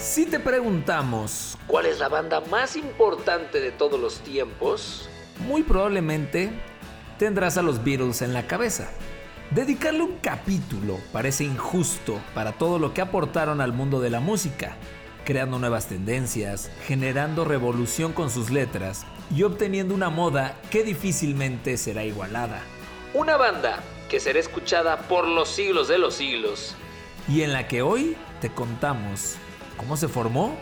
Si te preguntamos cuál es la banda más importante de todos los tiempos, muy probablemente tendrás a los Beatles en la cabeza. Dedicarle un capítulo parece injusto para todo lo que aportaron al mundo de la música, creando nuevas tendencias, generando revolución con sus letras y obteniendo una moda que difícilmente será igualada. Una banda que será escuchada por los siglos de los siglos y en la que hoy te contamos cómo se formó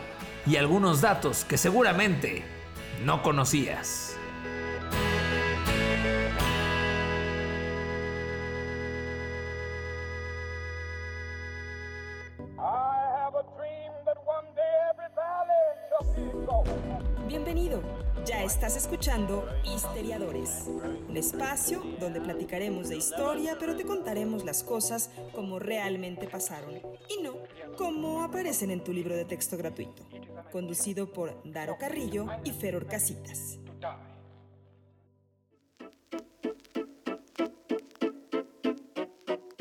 y algunos datos que seguramente no conocías. Estás escuchando Histeriadores, un espacio donde platicaremos de historia, pero te contaremos las cosas como realmente pasaron y no como aparecen en tu libro de texto gratuito. Conducido por Daro Carrillo y Feror Casitas.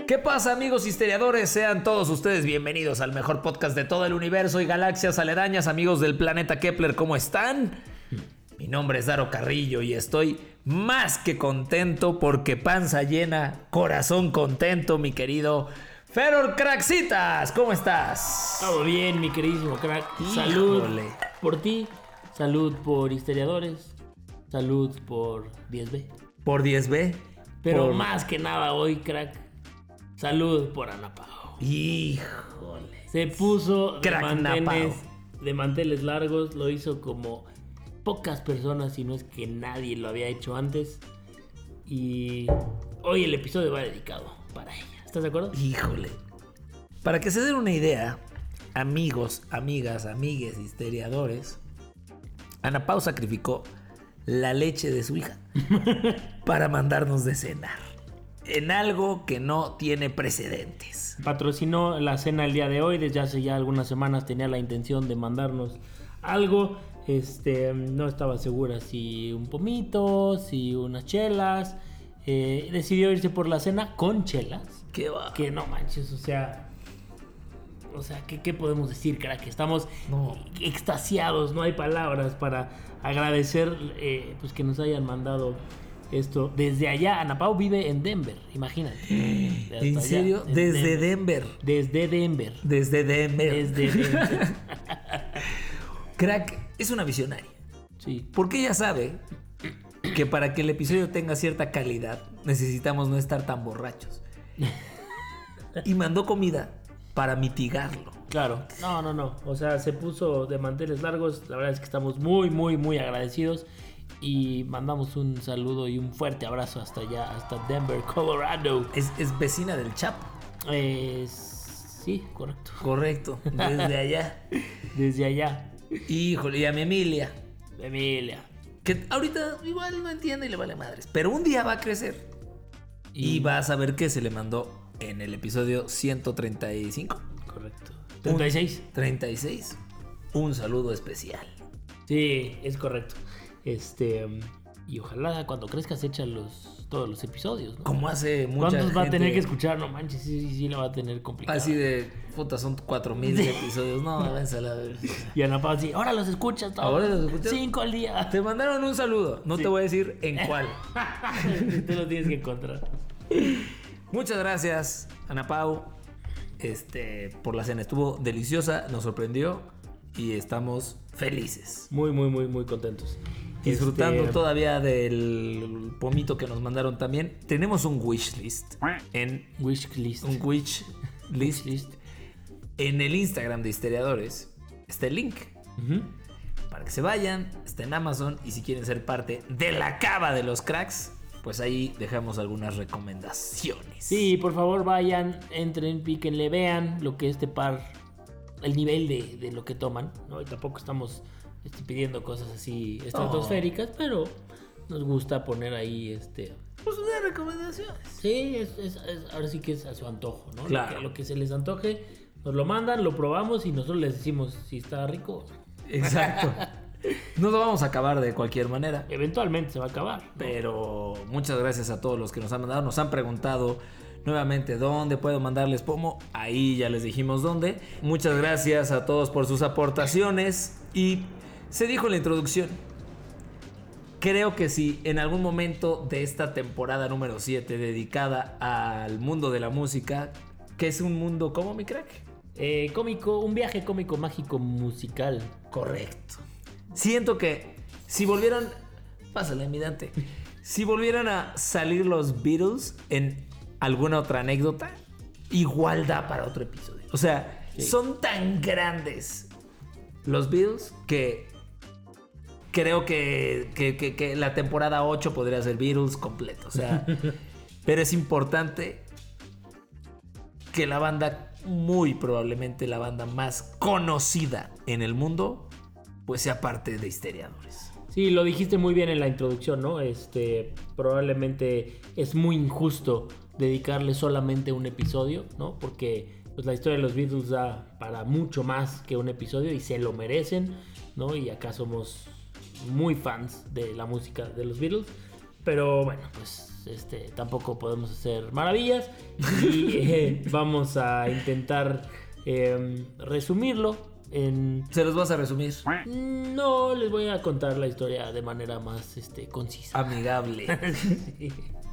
¿Qué pasa amigos histeriadores? Sean todos ustedes bienvenidos al mejor podcast de todo el universo y galaxias aledañas, amigos del planeta Kepler, ¿cómo están? Mi nombre es Daro Carrillo y estoy más que contento porque panza llena, corazón contento, mi querido Feror Craxitas, ¿cómo estás? Todo bien, mi queridísimo crack. Salud por ti, salud por historiadores, salud por 10B. Por 10B. Pero Por- más que nada hoy, crack, salud por Ana Pao. Híjole. Se puso de Crack manteles, de manteles largos, lo hizo como pocas personas, si no es que nadie lo había hecho antes. Y hoy el episodio va dedicado para ella. ¿Estás de acuerdo? Híjole. Para que se den una idea, amigos, amigas, amigues, histeriadores, Ana Pau sacrificó la leche de su hija para mandarnos de cenar. En algo que no tiene precedentes. Patrocinó la cena el día de hoy. Desde hace ya algunas semanas tenía la intención de mandarnos algo. Este, no estaba segura si un pomito, si unas chelas. Eh, decidió irse por la cena con chelas. ¿Qué va? Que no manches, o sea. O sea, ¿qué, qué podemos decir, crack? Estamos No. extasiados, no hay palabras para agradecer eh, pues que nos hayan mandado esto. Desde allá, Ana Pau vive en Denver, imagínate. ¿En allá, serio? en Desde Denver. Desde Denver. Desde Denver. Desde Denver. Crack es una visionaria. Sí. Porque ella sabe que para que el episodio tenga cierta calidad necesitamos no estar tan borrachos. Y mandó comida para mitigarlo. Claro. No, no, no. O sea, se puso de manteles largos. La verdad es que estamos muy, muy, muy agradecidos. Y mandamos un saludo y un fuerte abrazo hasta allá, hasta Denver, Colorado. Es, es vecina del Chapo. Eh, sí, correcto. Correcto. Desde allá. Desde allá. Híjole, y a mi Emilia. Emilia. Que ahorita igual no entiende y le vale madres. Pero un día va a crecer. Y va a saber que se le mandó en el episodio 135. Correcto. 36. 36. Un saludo especial. Sí, es correcto. Este. Y ojalá cuando crezcas echa los, todos los episodios, ¿no? Como hace mucha ¿Cuántos va a tener gente- que escuchar? No manches, sí, sí, sí, la va a tener complicado. Así de, puta, son 4000 episodios. No, váyanse a la verga. Y Ana Paz sí, ahora los escuchas todos. ¿Ahora los escuchas? Cinco al día. Te mandaron un saludo. No Sí. te voy a decir en cuál. Tú lo tienes que encontrar. Muchas gracias, Ana Pau, este, por la cena. Estuvo deliciosa, nos sorprendió y estamos felices. Muy, muy, muy, muy contentos. Disfrutando Este, todavía del pomito que nos mandaron también. Tenemos un wish list en Wish list. un wish list list. en el Instagram de Historiadores. Está el link para que se vayan. Está en Amazon y si quieren ser parte de la cava de los cracks, pues ahí dejamos algunas recomendaciones. Sí, por favor vayan, entren, píquenle, vean lo que este par, el nivel de, de lo que toman, ¿no? Y tampoco estamos este, pidiendo cosas así estratosféricas, pero nos gusta poner ahí este... Pues unas recomendaciones. Sí, es, es- es- ahora sí que es a su antojo, ¿no? Lo Claro. que- Lo, que, se les antoje, nos lo mandan, lo probamos y nosotros les decimos si está rico. o no. Exacto. No lo vamos a acabar de cualquier manera. Eventualmente se va a acabar. ¿no? Pero muchas gracias a todos los que nos han mandado. Nos han preguntado, nuevamente dónde puedo mandarles pomo, ahí ya les dijimos dónde. Muchas gracias a todos por sus aportaciones y se dijo en la introducción. Creo que si en algún momento de esta temporada número 7 dedicada al mundo de la música, que es un mundo como mi crack. Eh, cómico, un viaje cómico, mágico, musical. Correcto. Siento que si volvieran, pásale mi Dante, si volvieran a salir los Beatles en alguna otra anécdota, igual da para otro episodio. O sea, son tan grandes los Beatles que creo que, que, que- que la temporada 8 podría ser Beatles completo. O sea, pero es importante que la banda, muy probablemente la banda más conocida en el mundo, pues sea parte de Histeriadores. Sí, lo dijiste muy bien en la introducción, ¿no? Este, probablemente es muy injusto dedicarle solamente un episodio, ¿no? Porque pues, la historia de los Beatles da para mucho más que un episodio y se lo merecen, ¿no? Y acá somos muy fans de la música de los Beatles, pero bueno, pues este, tampoco podemos hacer maravillas y eh, vamos a intentar eh, resumirlo en Se los vas a resumir. no, les voy a contar la historia de manera más este, concisa. Amigable.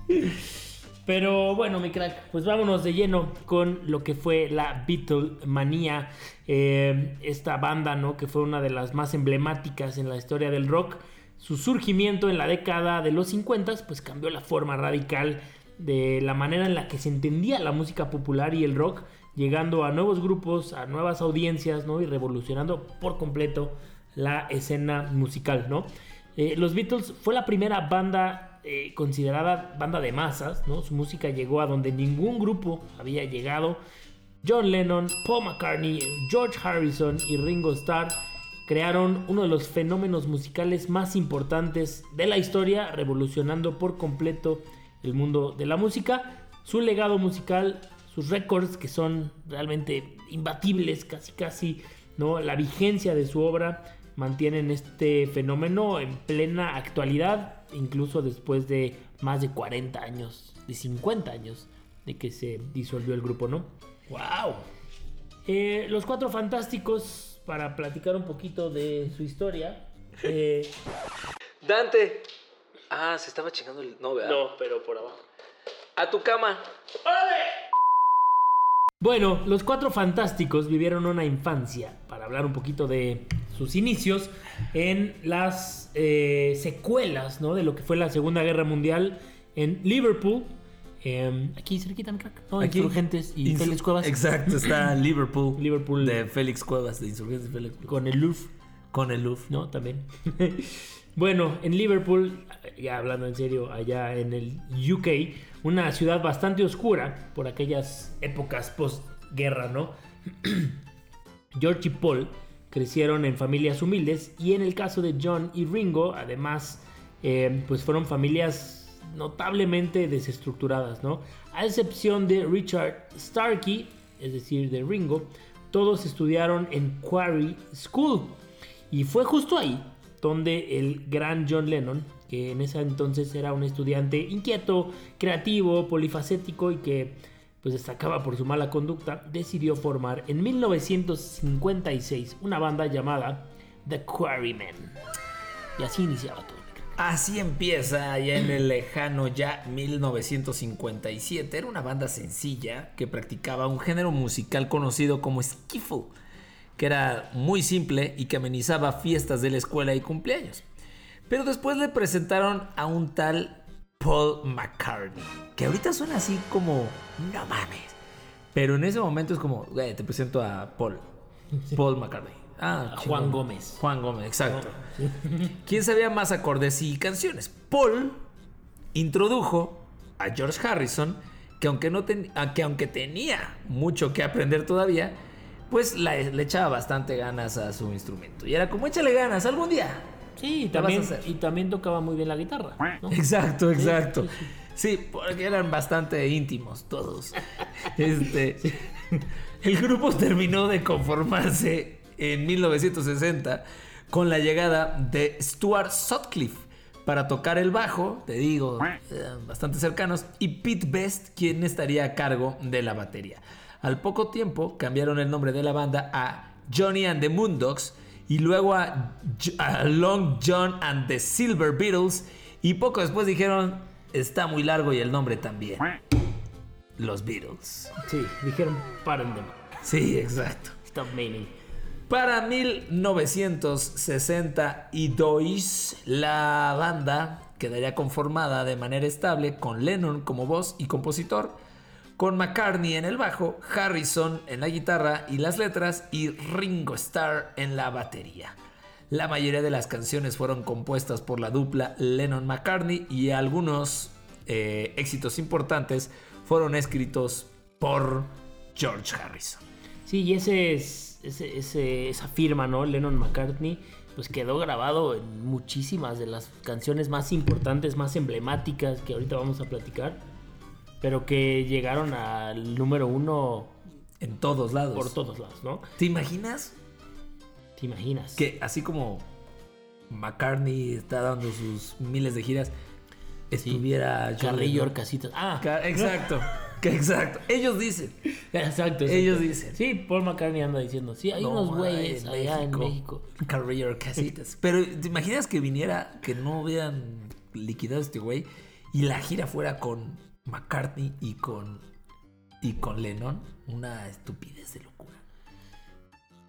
Pero bueno, mi crack, pues vámonos de lleno con lo que fue la Beatlemanía. Eh, esta banda, ¿no? Que fue una de las más emblemáticas en la historia del rock. Su surgimiento en la década de los 50 pues cambió la forma radical de la manera en la que se entendía la música popular y el rock, llegando a nuevos grupos, a nuevas audiencias, ¿no? Y revolucionando por completo la escena musical, ¿no? Eh, los Beatles fue la primera banda eh, considerada banda de masas. Su música llegó a donde ningún grupo había llegado. John Lennon, Paul McCartney, George Harrison y Ringo Starr crearon uno de los fenómenos musicales más importantes de la historia, revolucionando por completo el mundo de la música. Su legado musical, sus récords que son realmente imbatibles, casi casi, ¿no? La vigencia de su obra mantienen este fenómeno en plena actualidad, incluso después de más de 40 años, de 50 años de que se disolvió el grupo, ¿no? ¡Wow! Eh, los cuatro fantásticos, para platicar un poquito de su historia. eh, Dante. Ah, se estaba chingando el. No, ¿verdad? no, pero por abajo. A tu cama. Bueno, los cuatro fantásticos vivieron una infancia, para hablar un poquito de sus inicios, en las eh, secuelas ¿no? de lo que fue la Segunda Guerra Mundial en Liverpool. eh, aquí cerquita, mi crack. ¿no? Aquí. Insurgentes y Félix Cuevas. Exacto, está Liverpool. Liverpool. De Félix Cuevas, de Insurgentes de Félix Cuevas. Con el Louvre. Con el Louvre. ¿no? También. bueno, en Liverpool, ya hablando en serio, allá en el UK, una ciudad bastante oscura por aquellas épocas postguerra, ¿no? George y Paul crecieron en familias humildes y en el caso de John y Ringo, además, eh, pues fueron familias notablemente desestructuradas, ¿no? A excepción de Richard Starkey, es decir, de Ringo, todos estudiaron en Quarry School. Y fue justo ahí donde el gran John Lennon, que en ese entonces era un estudiante inquieto, creativo, polifacético y que pues destacaba por su mala conducta, decidió formar en 1956 una banda llamada The Quarrymen. Y así iniciaba todo. Así empieza allá en el lejano ya 1957. Era una banda sencilla que practicaba un género musical conocido como skiffle, que era muy simple y que amenizaba fiestas de la escuela y cumpleaños. Pero después le presentaron a un tal Paul McCartney, que ahorita suena así como, no mames. Pero en ese momento es como, güey, te presento a Paul. Paul McCartney. Ah, A. Juan Gómez. Juan Gómez, exacto. ¿Quién sabía más acordes y canciones? Paul introdujo a George Harrison, que aunque, no ten- que aunque tenía mucho que aprender todavía, pues la- le echaba bastante ganas a su instrumento. Y era como, échale ganas, algún día. Sí, y ¿Qué vas a también, y también tocaba muy bien la guitarra. ¿no? Exacto, exacto. sí, sí. Sí, porque eran bastante íntimos todos. Este, el grupo terminó de conformarse en 1960 con la llegada de Stuart Sutcliffe, para tocar el bajo, te digo, bastante cercanos, y Pete Best, quien estaría a cargo de la batería. Al poco tiempo cambiaron el nombre de la banda a Johnny and the Moondogs y luego a, a Long John and the Silver Beatles y poco después dijeron, está muy largo y el nombre también. Los Beatles. Sí, dijeron, paren de Sí, exacto. Stop meaning. Para 1962, la banda quedaría conformada de manera estable con Lennon como voz y compositor, con McCartney en el bajo, Harrison en la guitarra y las letras y Ringo Starr en la batería. La mayoría de las canciones fueron compuestas por la dupla Lennon-McCartney y algunos eh, éxitos importantes fueron escritos por George Harrison. Sí, y es, esa firma, ¿no? Lennon McCartney, pues quedó grabado en muchísimas de las canciones más importantes, más emblemáticas que ahorita vamos a platicar, pero que llegaron al número uno. En todos lados. Por todos lados, ¿no? ¿Te imaginas? ¿Te imaginas? Que así como McCartney está dando sus miles de giras, estuviera Carrillo Casitas. Ah, exacto. exacto. Ellos dicen. Exacto, Ellos dicen. Sí, Paul McCartney anda diciendo. Sí, hay unos güeyes allá en México. Carrillo Casitas. Pero ¿te imaginas que viniera, que no hubieran liquidado este güey y la gira fuera con McCartney y con, y con Lennon? Una estupidez de locura.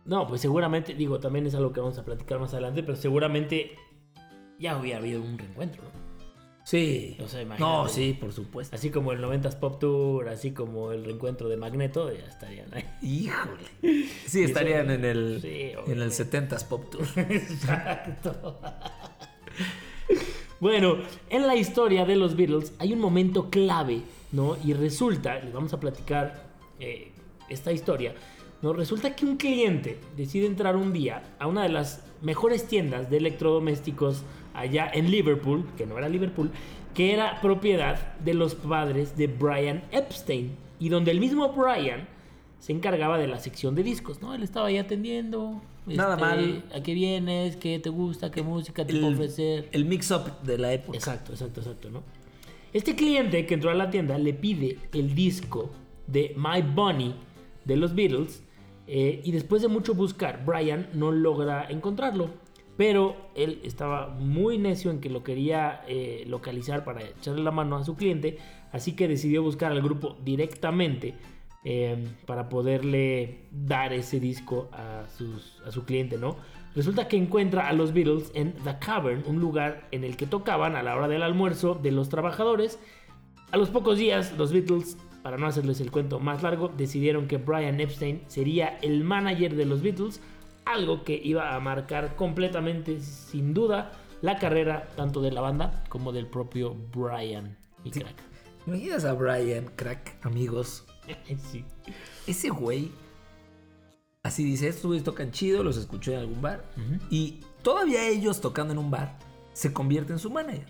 No, pues seguramente, digo, también es algo que vamos a platicar más adelante, pero seguramente ya hubiera habido un reencuentro, ¿no? Sí. no, sí, por supuesto. Así como el 90s Pop Tour, así como el reencuentro de Magneto, ya estarían ahí. Híjole. Sí, estarían en el, en el 70s Pop Tour. Exacto. bueno, en la historia de los Beatles hay un momento clave, ¿no? Y resulta, les vamos a platicar eh, esta historia, ¿no? Resulta que un cliente decide entrar un día a una de las mejores tiendas de electrodomésticos allá en Liverpool, que no era Liverpool, que era propiedad de los padres de Brian Epstein y donde el mismo Brian se encargaba de la sección de discos, ¿no? Él estaba ahí atendiendo. Nada este, mal. ¿A qué vienes? ¿Qué te gusta? ¿Qué música te puedo ofrecer? El mix-up de la época. Exacto, exacto, exacto, ¿no? Este cliente que entró a la tienda le pide el disco de My Bunny de los Beatles eh, y después de mucho buscar, Brian no logra encontrarlo. Pero él estaba muy necio en que lo quería eh, localizar para echarle la mano a su cliente, así que decidió buscar al grupo directamente em, para poderle dar ese disco a, a su cliente, ¿no? Resulta que encuentra a los Beatles en The Cavern, un lugar en el que tocaban a la hora del almuerzo de los trabajadores. A los pocos días, los Beatles, para no hacerles el cuento más largo, decidieron que Brian Epstein sería el manager de los Beatles algo que iba a marcar completamente, sin duda, la carrera tanto de la banda como del propio Brian y Crack. ¿Imaginas a Brian, Crack, amigos? sí. Ese güey, así dice, estos güeyes tocan chido, los escuchó en algún bar, y todavía ellos tocando en un bar, se convierte en su manager.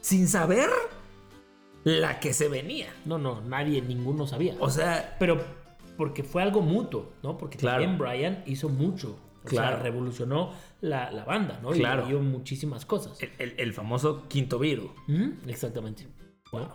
Sin saber la que se venía. No, no, nadie, ninguno sabía. O sea, pero porque fue algo mutuo, ¿no? Porque también Brian hizo mucho. O claro. sea, revolucionó la, banda, ¿no? Claro. Y dio muchísimas cosas. El, famoso quinto virus. Exactamente. Bueno.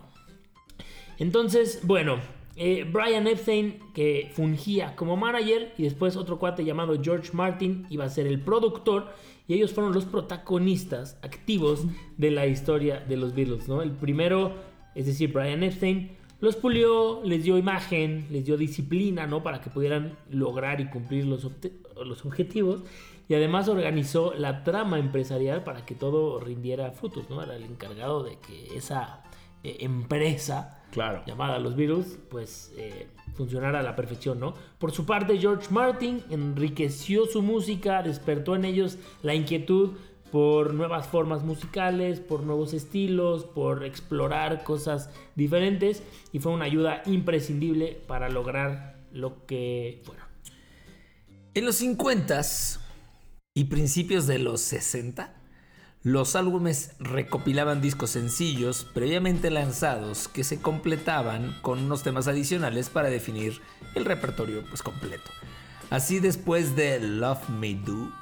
Entonces, bueno, eh, Brian Epstein, que fungía como manager, y después otro cuate llamado George Martin iba a ser el productor, y ellos fueron los protagonistas activos de la historia de los Beatles, ¿no? El primero, es decir, Brian Epstein, los pulió, les dio imagen, les dio disciplina, ¿no? Para que pudieran lograr y cumplir los, los objetivos. Y además organizó la trama empresarial para que todo rindiera frutos, ¿no? Era el encargado de que esa eh, empresa claro. llamada Los Beatles, pues eh, funcionara a la perfección, ¿no? Por su parte, George Martin enriqueció su música, despertó en ellos la inquietud por nuevas formas musicales, por nuevos estilos, por explorar cosas diferentes y fue una ayuda imprescindible para lograr lo que bueno. En los 50 y principios de los 60, los álbumes recopilaban discos sencillos previamente lanzados que se completaban con unos temas adicionales para definir el repertorio pues, completo. Así después de Love Me Do,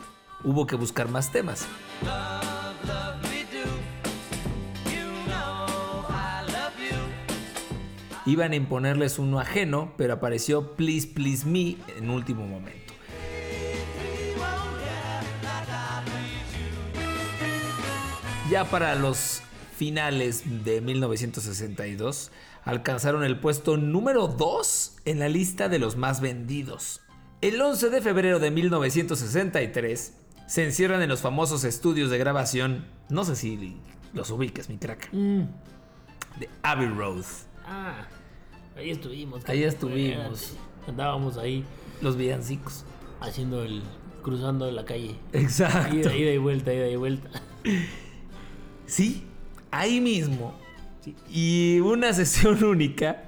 hubo que buscar más temas. Iban a imponerles uno ajeno, pero apareció Please Please Me en último momento. Ya para los finales de 1962, alcanzaron el puesto número 2 en la lista de los más vendidos. El 11 de febrero de 1963, se encierran en los famosos estudios de grabación, no sé si los ubiques, mi crack, Mm. de Abbey Road. Ah, ahí estuvimos. Ahí estuvimos. Andábamos ahí Los villancicos. haciendo el. cruzando la calle. Exacto. Ida, ida y vuelta, ida y vuelta. Sí, ahí mismo. Y una sesión única.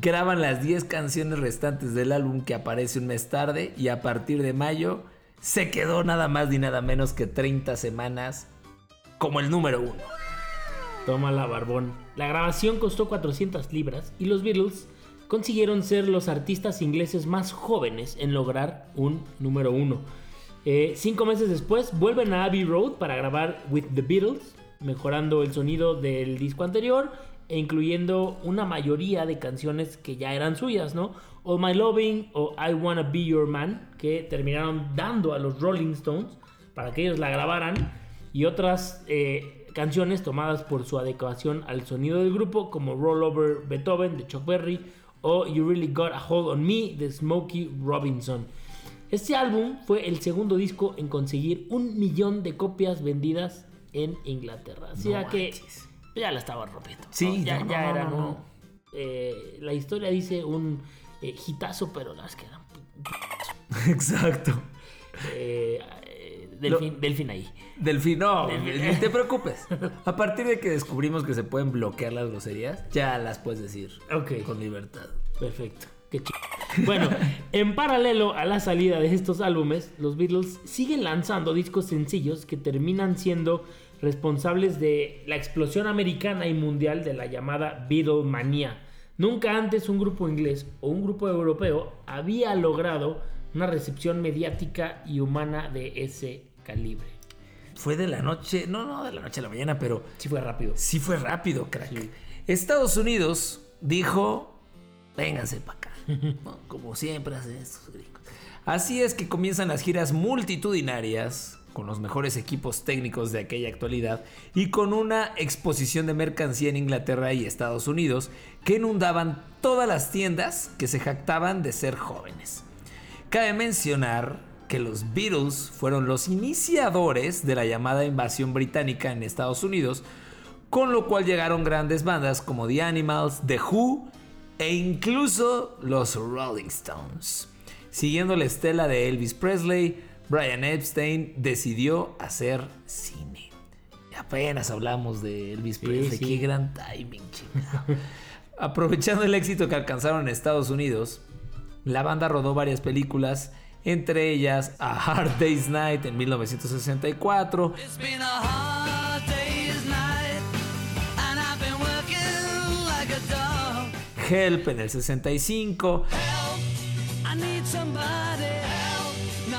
Graban las 10 canciones restantes del álbum que aparece un mes tarde y a partir de mayo se quedó nada más ni nada menos que 30 semanas como el número uno. Toma la barbón. La grabación costó 400 libras y los Beatles consiguieron ser los artistas ingleses más jóvenes en lograr un número uno. Eh, cinco meses después vuelven a Abbey Road para grabar With the Beatles, mejorando el sonido del disco anterior e incluyendo una mayoría de canciones que ya eran suyas, ¿no? All My Loving o I Wanna Be Your Man, que terminaron dando a los Rolling Stones para que ellos la grabaran, y otras eh, canciones tomadas por su adecuación al sonido del grupo, como Roll Over Beethoven de Chuck Berry o You Really Got a Hold on Me de Smokey Robinson. Este álbum fue el segundo disco en conseguir un millón de copias vendidas en Inglaterra. Así No que manches. ya la estaba rompiendo. Sí, ¿no? ya, no, no, ya no, era, no, ¿no? no. Eh, la historia dice un eh, hitazo, pero las que eran. Exacto. Eh, eh, Lo- delfín, delfín ahí. Delfín, no, Delfín. ni te preocupes. A partir de que descubrimos que se pueden bloquear las groserías, ya las puedes decir Ok. con libertad. Perfecto. Qué ch... Bueno, en paralelo a la salida de estos álbumes, los Beatles siguen lanzando discos sencillos que terminan siendo responsables de la explosión americana y mundial de la llamada Beatlemania. Nunca antes un grupo inglés o un grupo europeo había logrado una recepción mediática y humana de ese calibre. Fue de la noche, no, no, de la noche a la mañana, pero Sí fue rápido. sí fue rápido, crack. Sí. Estados Unidos dijo, vénganse para acá, como siempre hacen estos gringos. Así es que comienzan las giras multitudinarias con los mejores equipos técnicos de aquella actualidad y con una exposición de mercancía en Inglaterra y Estados Unidos que inundaban todas las tiendas que se jactaban de ser jóvenes. Cabe mencionar que los Beatles fueron los iniciadores de la llamada invasión británica en Estados Unidos, con lo cual llegaron grandes bandas como The Animals, The Who e incluso los Rolling Stones. Siguiendo la estela de Elvis Presley, Brian Epstein decidió hacer cine. Y apenas hablamos de Elvis Sí, Presley, sí. qué gran timing, chingado. Aprovechando el éxito que alcanzaron en Estados Unidos, la banda rodó varias películas, entre ellas A Hard Day's Night en 1964, It's been a hard day's night, and I've been working like a dog. Help en el 65, Help, I need somebody.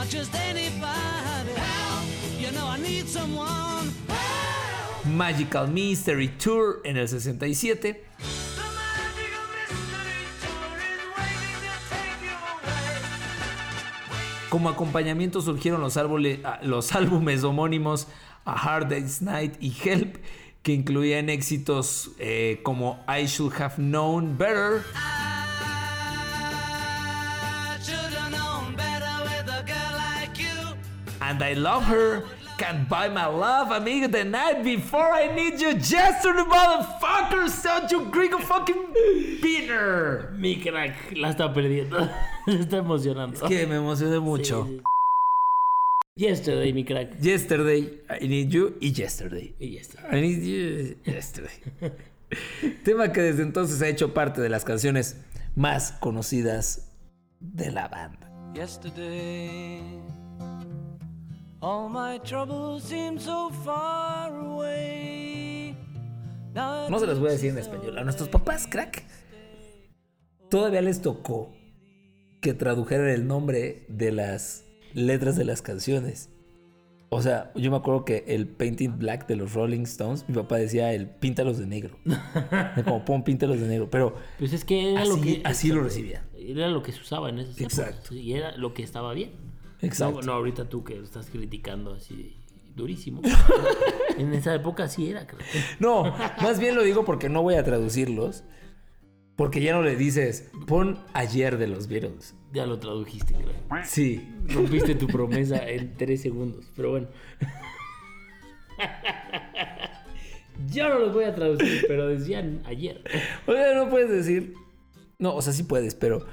Just anybody. Help, you know I need someone. Help. Magical Mystery Tour en el 67, The magical mystery tour is waiting to take you away. como acompañamiento surgieron los, árbole- ah, los álbumes homónimos A Hard Day's Night y Help, que incluían éxitos eh, como I Should Have Known Better, And I Love Her, Can't Buy My Love, amigo, the night before I need you, yesterday, motherfucker, such you gringo fucking beater. Mi crack la está perdiendo. Se está emocionando. Que me emocioné mucho. Sí, sí. Yesterday, mi crack. Yesterday, I Need You y Yesterday. Y ya está. I Need You Yesterday. Tema que desde entonces ha hecho parte de las canciones más conocidas de la banda. Yesterday, No se los voy a decir en español. A nuestros papás, crack, todavía les tocó que tradujeran el nombre de las letras de las canciones. O sea, yo me acuerdo que el Painting Black de los Rolling Stones, mi papá decía el píntalos de negro. Como pon píntalos de negro. Pero Pues es que era así, lo que. así lo recibía. Era lo que se usaba en esas Exacto. épocas. Y era lo que estaba bien. Exacto. No, no, ahorita tú que estás criticando así durísimo. en esa época sí era, creo. No, más bien lo digo porque no voy a traducirlos. Porque ya no le dices, pon ayer de los Beatles. Ya lo tradujiste, creo. Sí. Rompiste tu promesa en tres segundos. Pero bueno. Yo no los voy a traducir, pero decían ayer. O sea, no puedes decir. No, o sea, sí puedes, pero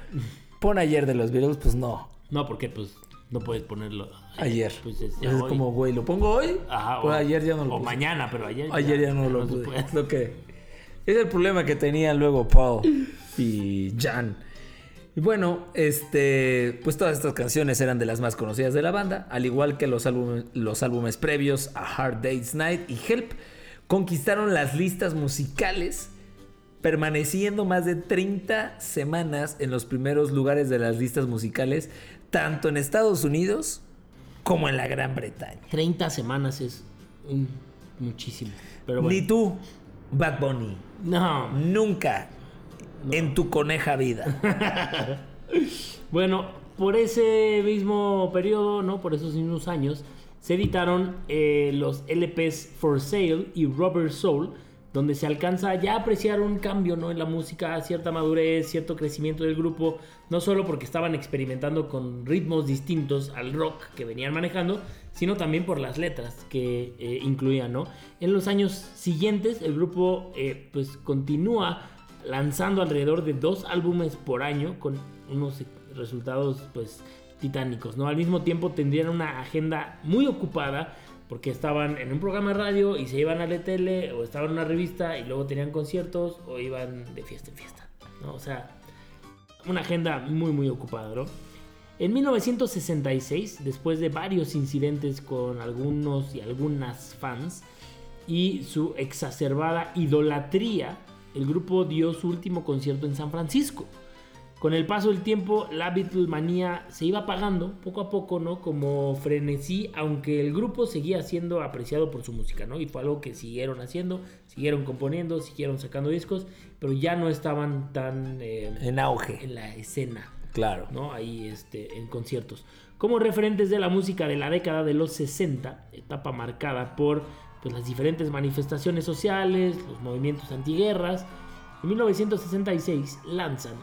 pon ayer de los Beatles, pues no. No, porque pues no puedes ponerlo Ayer. Pues es, como, güey, ¿lo pongo hoy? Ajá, Pues o, ayer ya no lo O puse. mañana, pero ayer. Ayer ya no lo se pude. lo que. Es el problema que tenían luego Paul y Jan. Y bueno, este. Pues todas estas canciones eran de las más conocidas de la banda, al igual que los álbumes, los álbumes previos a Hard Day's Night y Help, conquistaron las listas musicales, permaneciendo más de 30 semanas en los primeros lugares de las listas musicales, tanto en Estados Unidos como en la Gran Bretaña. 30 semanas es un- muchísimo. Pero bueno. Ni tú, Bad Bunny. No. Nunca en tu coneja vida. Bueno, por ese mismo periodo, ¿no? Por esos mismos años, se editaron eh, los LPs For Sale y Rubber Soul, donde se alcanza ya a apreciar un cambio, ¿no? En la música, cierta madurez, cierto crecimiento del grupo, no solo porque estaban experimentando con ritmos distintos al rock que venían manejando, sino también por las letras que eh, incluían, ¿no? En los años siguientes, el grupo, eh, pues, continúa lanzando alrededor de dos álbumes por año con unos resultados pues titánicos, ¿no? Al mismo tiempo tendrían una agenda muy ocupada porque estaban en un programa de radio y se iban a la tele o estaban en una revista y luego tenían conciertos o iban de fiesta en fiesta, ¿no? O sea, una agenda muy muy ocupada, ¿no? En 1966, después de varios incidentes con algunos y algunas fans y su exacerbada idolatría, el grupo dio su último concierto en San Francisco. Con el paso del tiempo, la Beatlemanía se iba apagando poco a poco, ¿no? Como frenesí, aunque el grupo seguía siendo apreciado por su música, ¿no? Y fue algo que siguieron haciendo, siguieron componiendo, siguieron sacando discos, pero ya no estaban tan eh, En auge. en la escena. Claro. ¿no? Ahí este, en conciertos. Como referentes de la música de la década de los 60, etapa marcada por pues, las diferentes manifestaciones sociales, los movimientos antiguerras, en 1966 lanzan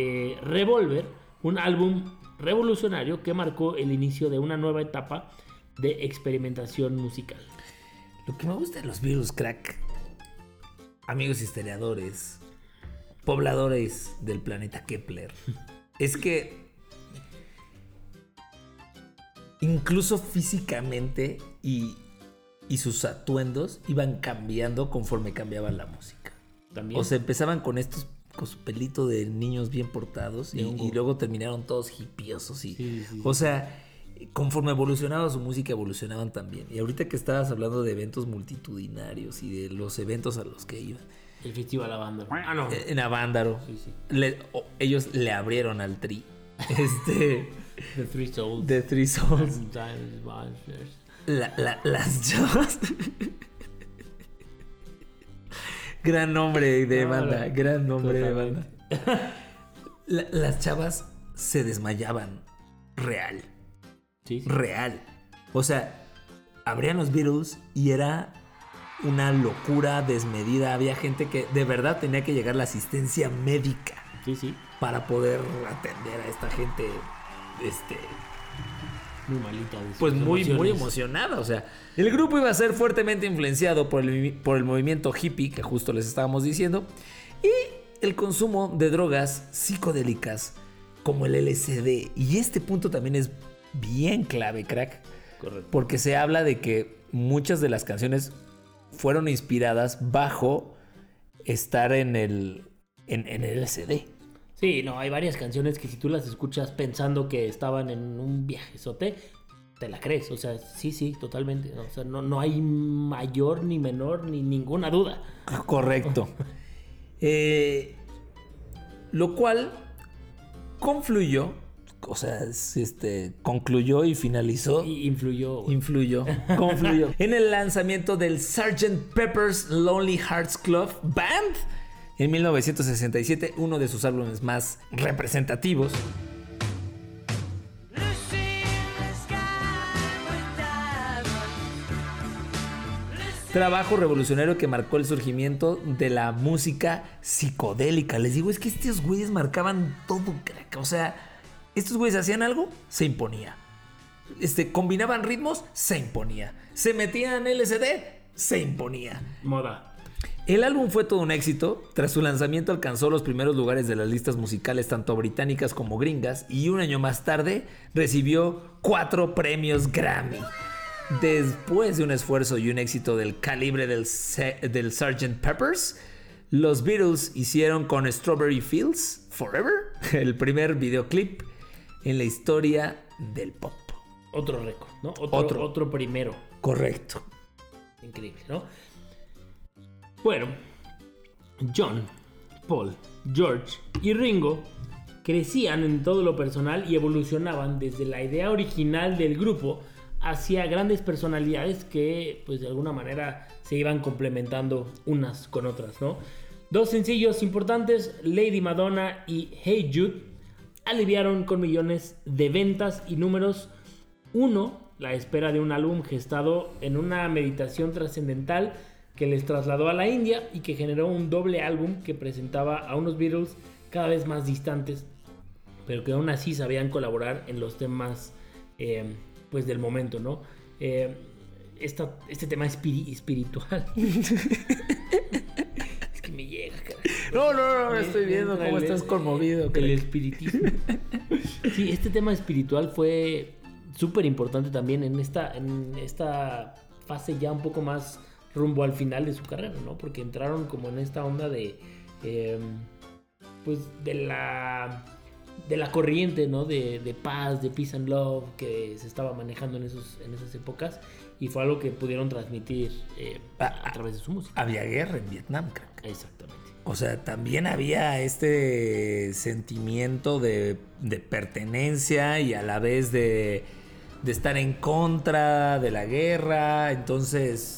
eh, Revolver, un álbum revolucionario que marcó el inicio de una nueva etapa de experimentación musical. Lo que me gusta de los virus, crack, amigos historiadores, pobladores del planeta Kepler, es que incluso físicamente y, y sus atuendos iban cambiando conforme cambiaba la música. También. O sea, empezaban con estos con su pelito de niños bien portados y, luego terminaron todos hipiosos y Sí, sí, o sea conforme evolucionaba su música evolucionaban también y ahorita que estabas hablando de eventos multitudinarios y de los eventos a los que iban el Festival Lavanda. Ah, no. eh, en Avándaro Sí, sí. le- o- ellos le abrieron al tri este The Three Souls. de Three Souls. La- la- las chavas gran nombre de No, banda no, gran nombre de banda. La- las chavas se desmayaban real, Sí, sí. real. O sea, abrían los Beatles y era una locura desmedida. Había gente que de verdad tenía que llegar la asistencia médica Sí, sí. para poder atender a esta gente, este, Muy malita. de pues muy, muy emocionada. O sea, el grupo iba a ser fuertemente influenciado por el, por el movimiento hippie que justo les estábamos diciendo y el consumo de drogas psicodélicas como el LSD. Y este punto también es bien clave, crack, Correcto. porque se habla de que muchas de las canciones fueron inspiradas bajo estar en el, en, en el LSD. Sí, no, hay varias canciones que si tú las escuchas pensando que estaban en un viajezote, te la crees. O sea, sí, sí, totalmente. O sea, no, no hay mayor ni menor ni ninguna duda. Correcto. Eh, lo cual confluyó o sea, este, concluyó y finalizó. Y influyó. Influyó, confluyó. en el lanzamiento del Sgt. Pepper's Lonely Hearts Club Band en 1967, uno de sus álbumes más representativos. Trabajo revolucionario que marcó el surgimiento de la música psicodélica. Les digo, es que estos güeyes marcaban todo, crack. O sea, estos güeyes hacían algo, se imponía. Este, combinaban ritmos, se imponía. Se metían LSD, se imponía. Moda. El álbum fue todo un éxito. Tras su lanzamiento alcanzó los primeros lugares de las listas musicales tanto británicas como gringas y un año más tarde recibió cuatro premios Grammy. Después de un esfuerzo y un éxito del calibre del, del Sgt. Peppers, los Beatles hicieron con Strawberry Fields Forever el primer videoclip en la historia del pop. Otro récord, ¿no? Otro, Otro. otro primero. Correcto. Increíble, ¿no? Bueno, John, Paul, George y Ringo crecían en todo lo personal y evolucionaban desde la idea original del grupo hacia grandes personalidades que pues de alguna manera se iban complementando unas con otras, ¿no? Dos sencillos importantes, Lady Madonna y Hey Jude, aliviaron con millones de ventas y números uno, la espera de un álbum gestado en una meditación trascendental que les trasladó a la India y que generó un doble álbum que presentaba a unos Beatles cada vez más distantes, pero que aún así sabían colaborar en los temas eh, pues del momento, ¿no? Eh, esta- este tema espiri- espiritual. es que me llega, cara. No, no, no, estoy viendo cómo el- estás conmovido. El crack. espiritismo. Sí, este tema espiritual fue súper importante también en esta, en esta fase ya un poco más rumbo al final de su carrera, ¿no? Porque entraron como en esta onda de, eh, pues, de la, de la corriente, ¿no? De, de paz, de peace and love que se estaba manejando en, esos, en esas épocas y fue algo que pudieron transmitir eh, a, a través de su música. Había guerra en Vietnam, crack. Exactamente. O sea, también había este sentimiento de, de pertenencia y a la vez de, de estar en contra de la guerra. Entonces,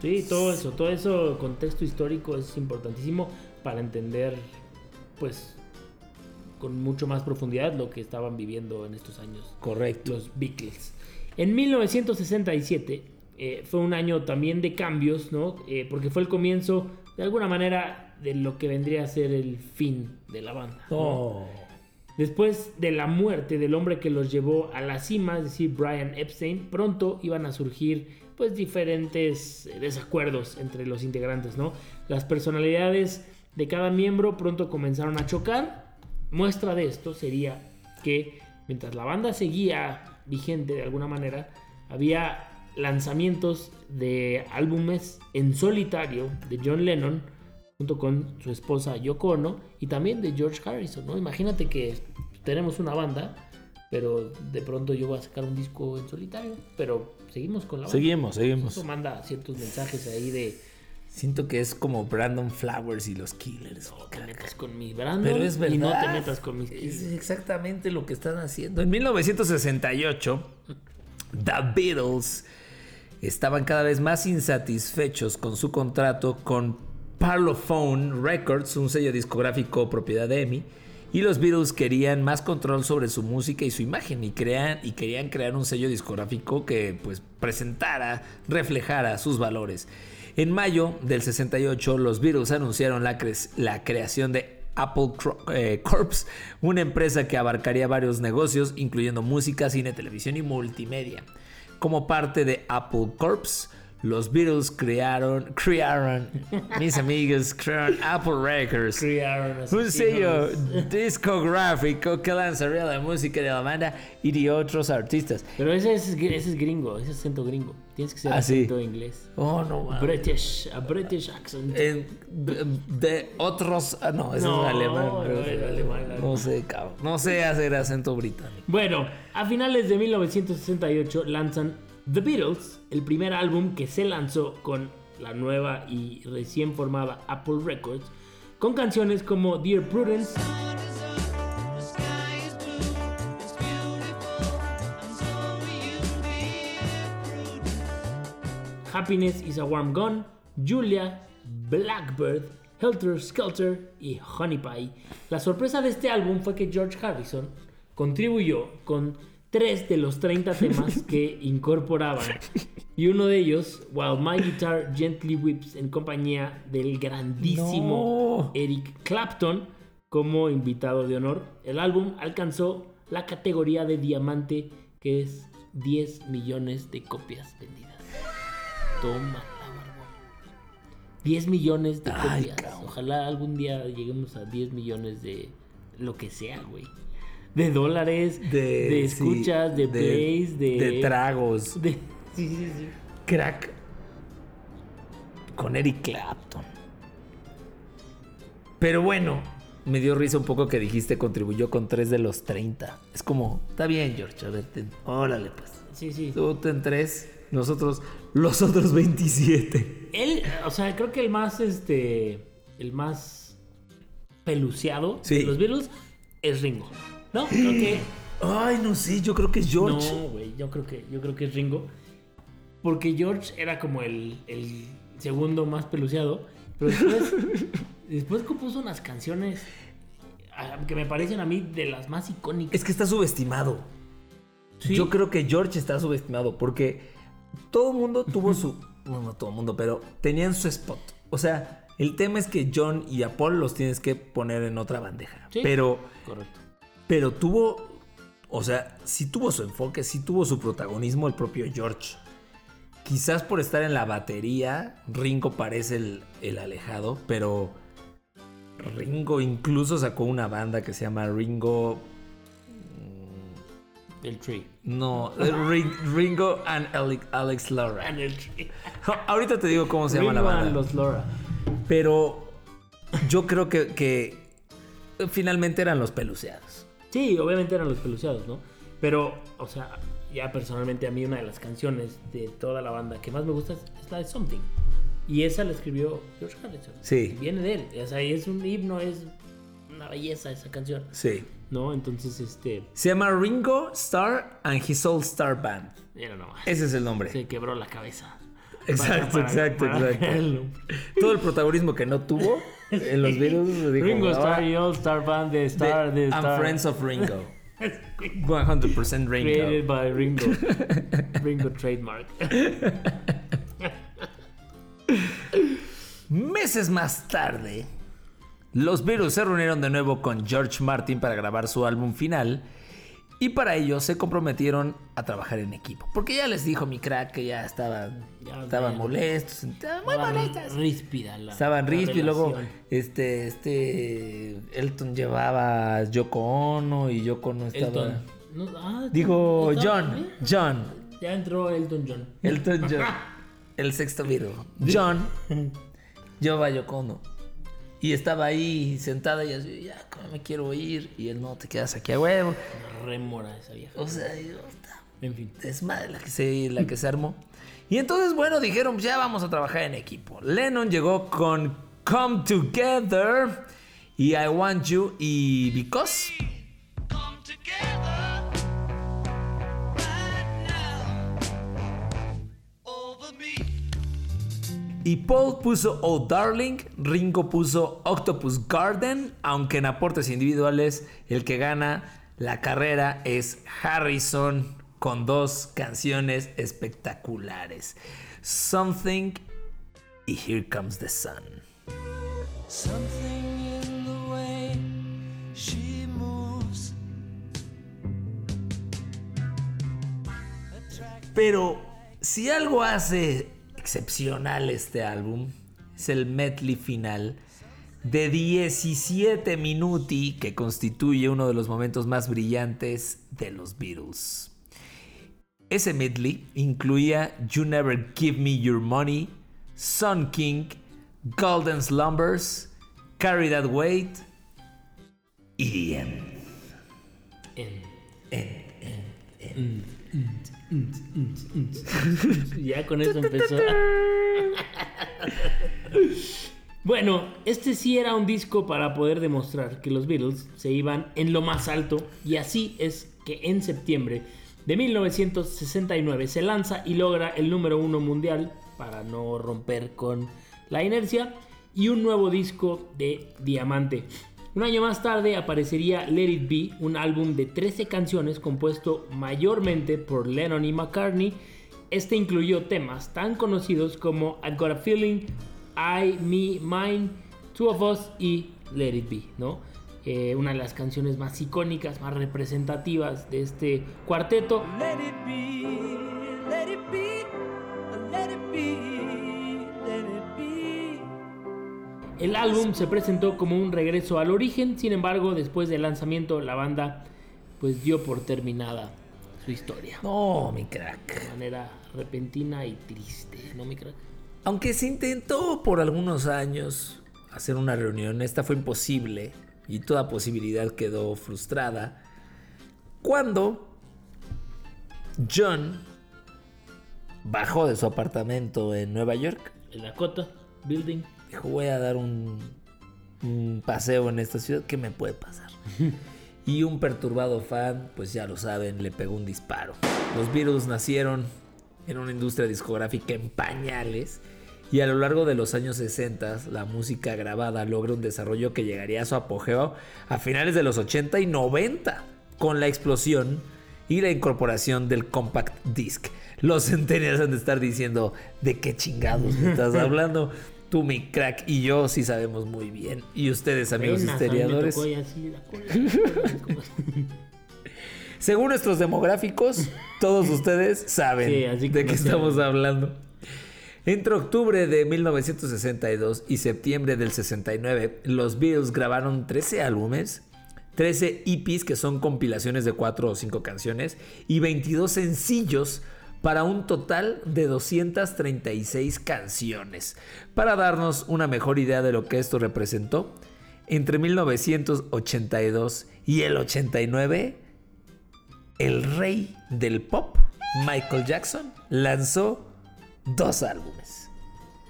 Sí, todo eso, todo eso, contexto histórico es importantísimo para entender, pues, con mucho más profundidad lo que estaban viviendo en estos años correcto. los Beatles. En 1967 eh, fue un año también de cambios, ¿no? Eh, porque fue el comienzo, de alguna manera, de lo que vendría a ser el fin de la banda. ¿no? Oh, Después de la muerte del hombre que los llevó a la cima, es decir, Brian Epstein, pronto iban a surgir pues diferentes eh, desacuerdos entre los integrantes, ¿no? Las personalidades de cada miembro pronto comenzaron a chocar. Muestra de esto sería que mientras la banda seguía vigente de alguna manera, había lanzamientos de álbumes en solitario de John Lennon junto con su esposa Yoko Ono y también de George Harrison, ¿no? Imagínate que tenemos una banda, pero de pronto yo voy a sacar un disco en solitario, pero seguimos con la seguimos, seguimos. Eso manda ciertos mensajes ahí de Siento que es como Brandon Flowers y los Killers. no te metas con mi Brandon Pero es verdad. y no te metas con mis Es exactamente lo que están haciendo. En 1968, The Beatles estaban cada vez más insatisfechos con su contrato con Parlophone Records, un sello discográfico propiedad de EMI, y los Beatles querían más control sobre su música y su imagen y, crean, y querían crear un sello discográfico que pues presentara, reflejara sus valores. En mayo del 68, los Beatles anunciaron la, cre- la creación de Apple eh, Corps, una empresa que abarcaría varios negocios, incluyendo música, cine, televisión y multimedia. Como parte de Apple Corps, los Beatles crearon, crearon, mis amigos, crearon Apple Records. Crearon Un sello discográfico que lanzaría la música de la banda y de otros artistas. Pero ese es, ese es gringo, ese es acento gringo. Tienes que ser Ah, sí. acento inglés. Oh, no. British, a British accent. En- de, otros. ah, no, ese No, es alemán. no, es alemán, no sé, cabrón. No sé hacer acento británico. Bueno, a finales de 1968 lanzan The Beatles, el primer álbum que se lanzó con la nueva y recién formada Apple Records, con canciones como Dear Prudence, Happiness is a Warm Gun, Julia, Blackbird, Helter Skelter y Honey Pie. La sorpresa de este álbum fue que George Harrison contribuyó con tres de los 30 temas que incorporaban. Y uno de ellos, While My Guitar Gently Whips, en compañía del grandísimo No. Eric Clapton como invitado de honor. El álbum alcanzó la categoría de diamante, que es 10 millones de copias vendidas. Toma la barbón. 10 millones de Ay, copias. cabrón. Ojalá algún día lleguemos a 10 millones de lo que sea, güey. De dólares, de, escuchas, de, plays, de... de tragos. de- sí, sí, sí. Crack con Eric Clapton. Pero bueno, me dio risa un poco que dijiste contribuyó con 3 de los 30. Es como, está bien, George, a ver, ten- órale pues. Sí, sí. Tú ten 3, nosotros los otros 27. Él, o sea, creo que el más, este, el más peluceado Sí. de los Beatles es Ringo. ¿No? Creo que... Ay, no sé, yo creo que es George. No, güey, yo creo que, yo creo que es Ringo. Porque George era como el, el segundo más peluceado. Pero después, después compuso unas canciones que me parecen a mí de las más icónicas. Es que está subestimado. Sí. Yo creo que George está subestimado porque todo el mundo tuvo su. No, no todo el mundo, pero tenían su spot. O sea, el tema es que John y a Paul los tienes que poner en otra bandeja. Sí. Pero, Correcto. Pero tuvo. O sea, sí tuvo su enfoque, sí tuvo su protagonismo el propio George. Quizás por estar en la batería, Ringo parece el, el alejado, pero Ringo incluso sacó una banda que se llama Ringo El Tree. No, eh, Ring- Ringo and Ale- Alex Laura. And el Tree. Ahorita te digo cómo se llama la banda. and los Laura. Pero yo creo que, que finalmente eran los peluceados. Sí, obviamente eran los peluceados, ¿no? Pero, o sea, ya personalmente a mí una de las canciones de toda la banda que más me gusta es, la de Something. Y esa la escribió George Harrison. Sí. Viene de él. O sea, es un himno, es una belleza esa canción. Sí. ¿No? Entonces, este... Se llama Ringo Starr and His All Star Band. Era nomás. Ese es el nombre. Se quebró la cabeza. Exacto, Para- para- exacto, para exacto. el. Todo el protagonismo que no tuvo en los Beatles dijo. Ringo "Ahora, Starr y All Star Band de Star de- de I'm Star. friends of Ringo. 100% Created Ringo. by Ringo. Ringo trademark. Meses más tarde, los Beatles se reunieron de nuevo con George Martin para grabar su álbum final y para ello se comprometieron a trabajar en equipo. Porque ya les dijo mi crack que ya estaban, Ya, estaban ya. molestos, estaban muy molestos. Ríspida la Estaban y luego este, este Elton llevaba a Yoko Ono y Yoko Ono estaba... Elton. No, ah, Digo. John. John, Ya entró Elton John. Elton John, el sexto Beatle. John llevaba a Yoko Ono. Y estaba ahí sentada y así, ya, ¿cómo me quiero ir? Y él, no, te quedas aquí a huevo. Una remora esa vieja. O sea, yo, está En fin. desmadre la que se, la que se armó. Y entonces, bueno, dijeron, ya vamos a trabajar en equipo. Lennon llegó con Come Together y I Want You y Because. come together Y Paul puso Oh Darling, Ringo puso Octopus Garden, aunque en aportes individuales el que gana la carrera es Harrison con dos canciones espectaculares. Something y Here Comes the Sun. Something in the way she moves. Pero si algo hace excepcional este álbum es el medley final de 17 minuti que constituye uno de los momentos más brillantes de los Beatles. Ese medley incluía You Never Give Me Your Money, Sun King, Golden Slumbers, Carry That Weight y The End. Ya con eso empezó. bueno, este sí era un disco para poder demostrar que los Beatles se iban en lo más alto y así es que en septiembre de 1969 se lanza y logra el número uno mundial para no romper con la inercia y un nuevo disco de Diamante. Un año más tarde aparecería Let It Be, un álbum de 13 canciones compuesto mayormente por Lennon y McCartney. Este incluyó temas tan conocidos como I Got a Feeling, I, Me, Mine, Two of Us y Let It Be, ¿no? Eh, una de las canciones más icónicas, más representativas de este cuarteto. Let it be, let it be, let it be, let it be. El álbum se presentó como un regreso al origen, sin embargo, después del lanzamiento la banda pues dio por terminada su historia. No, mi crack. De manera repentina y triste, ¿no, mi crack? Aunque se intentó por algunos años hacer una reunión, esta fue imposible y toda posibilidad quedó frustrada. Cuando John bajó de su apartamento en Nueva York, El Dakota Building. Dijo voy a dar un, un paseo en esta ciudad, ¿qué me puede pasar? y un perturbado fan, pues ya lo saben, le pegó un disparo. Los Beatles nacieron en una industria discográfica en pañales y a lo largo de los años 60 la música grabada logra un desarrollo que llegaría a su apogeo a finales de los 80 y 90 con la explosión y la incorporación del compact disc. Los centenarios han de estar diciendo de qué chingados me estás hablando. Tú, mi crack, y yo sí sabemos muy bien. Y ustedes, amigos me historiadores. tocó ya así la cola. Según nuestros demográficos, todos ustedes saben Sí, así de qué estamos hablando. Entre octubre de 1962 y septiembre del 69, los Beatles grabaron 13 álbumes, 13 EPs que son compilaciones de 4 o 5 canciones y 22 sencillos para un total de 236 canciones. Para darnos una mejor idea de lo que esto representó, entre 1982 y el 89, el rey del pop, Michael Jackson, lanzó dos álbumes.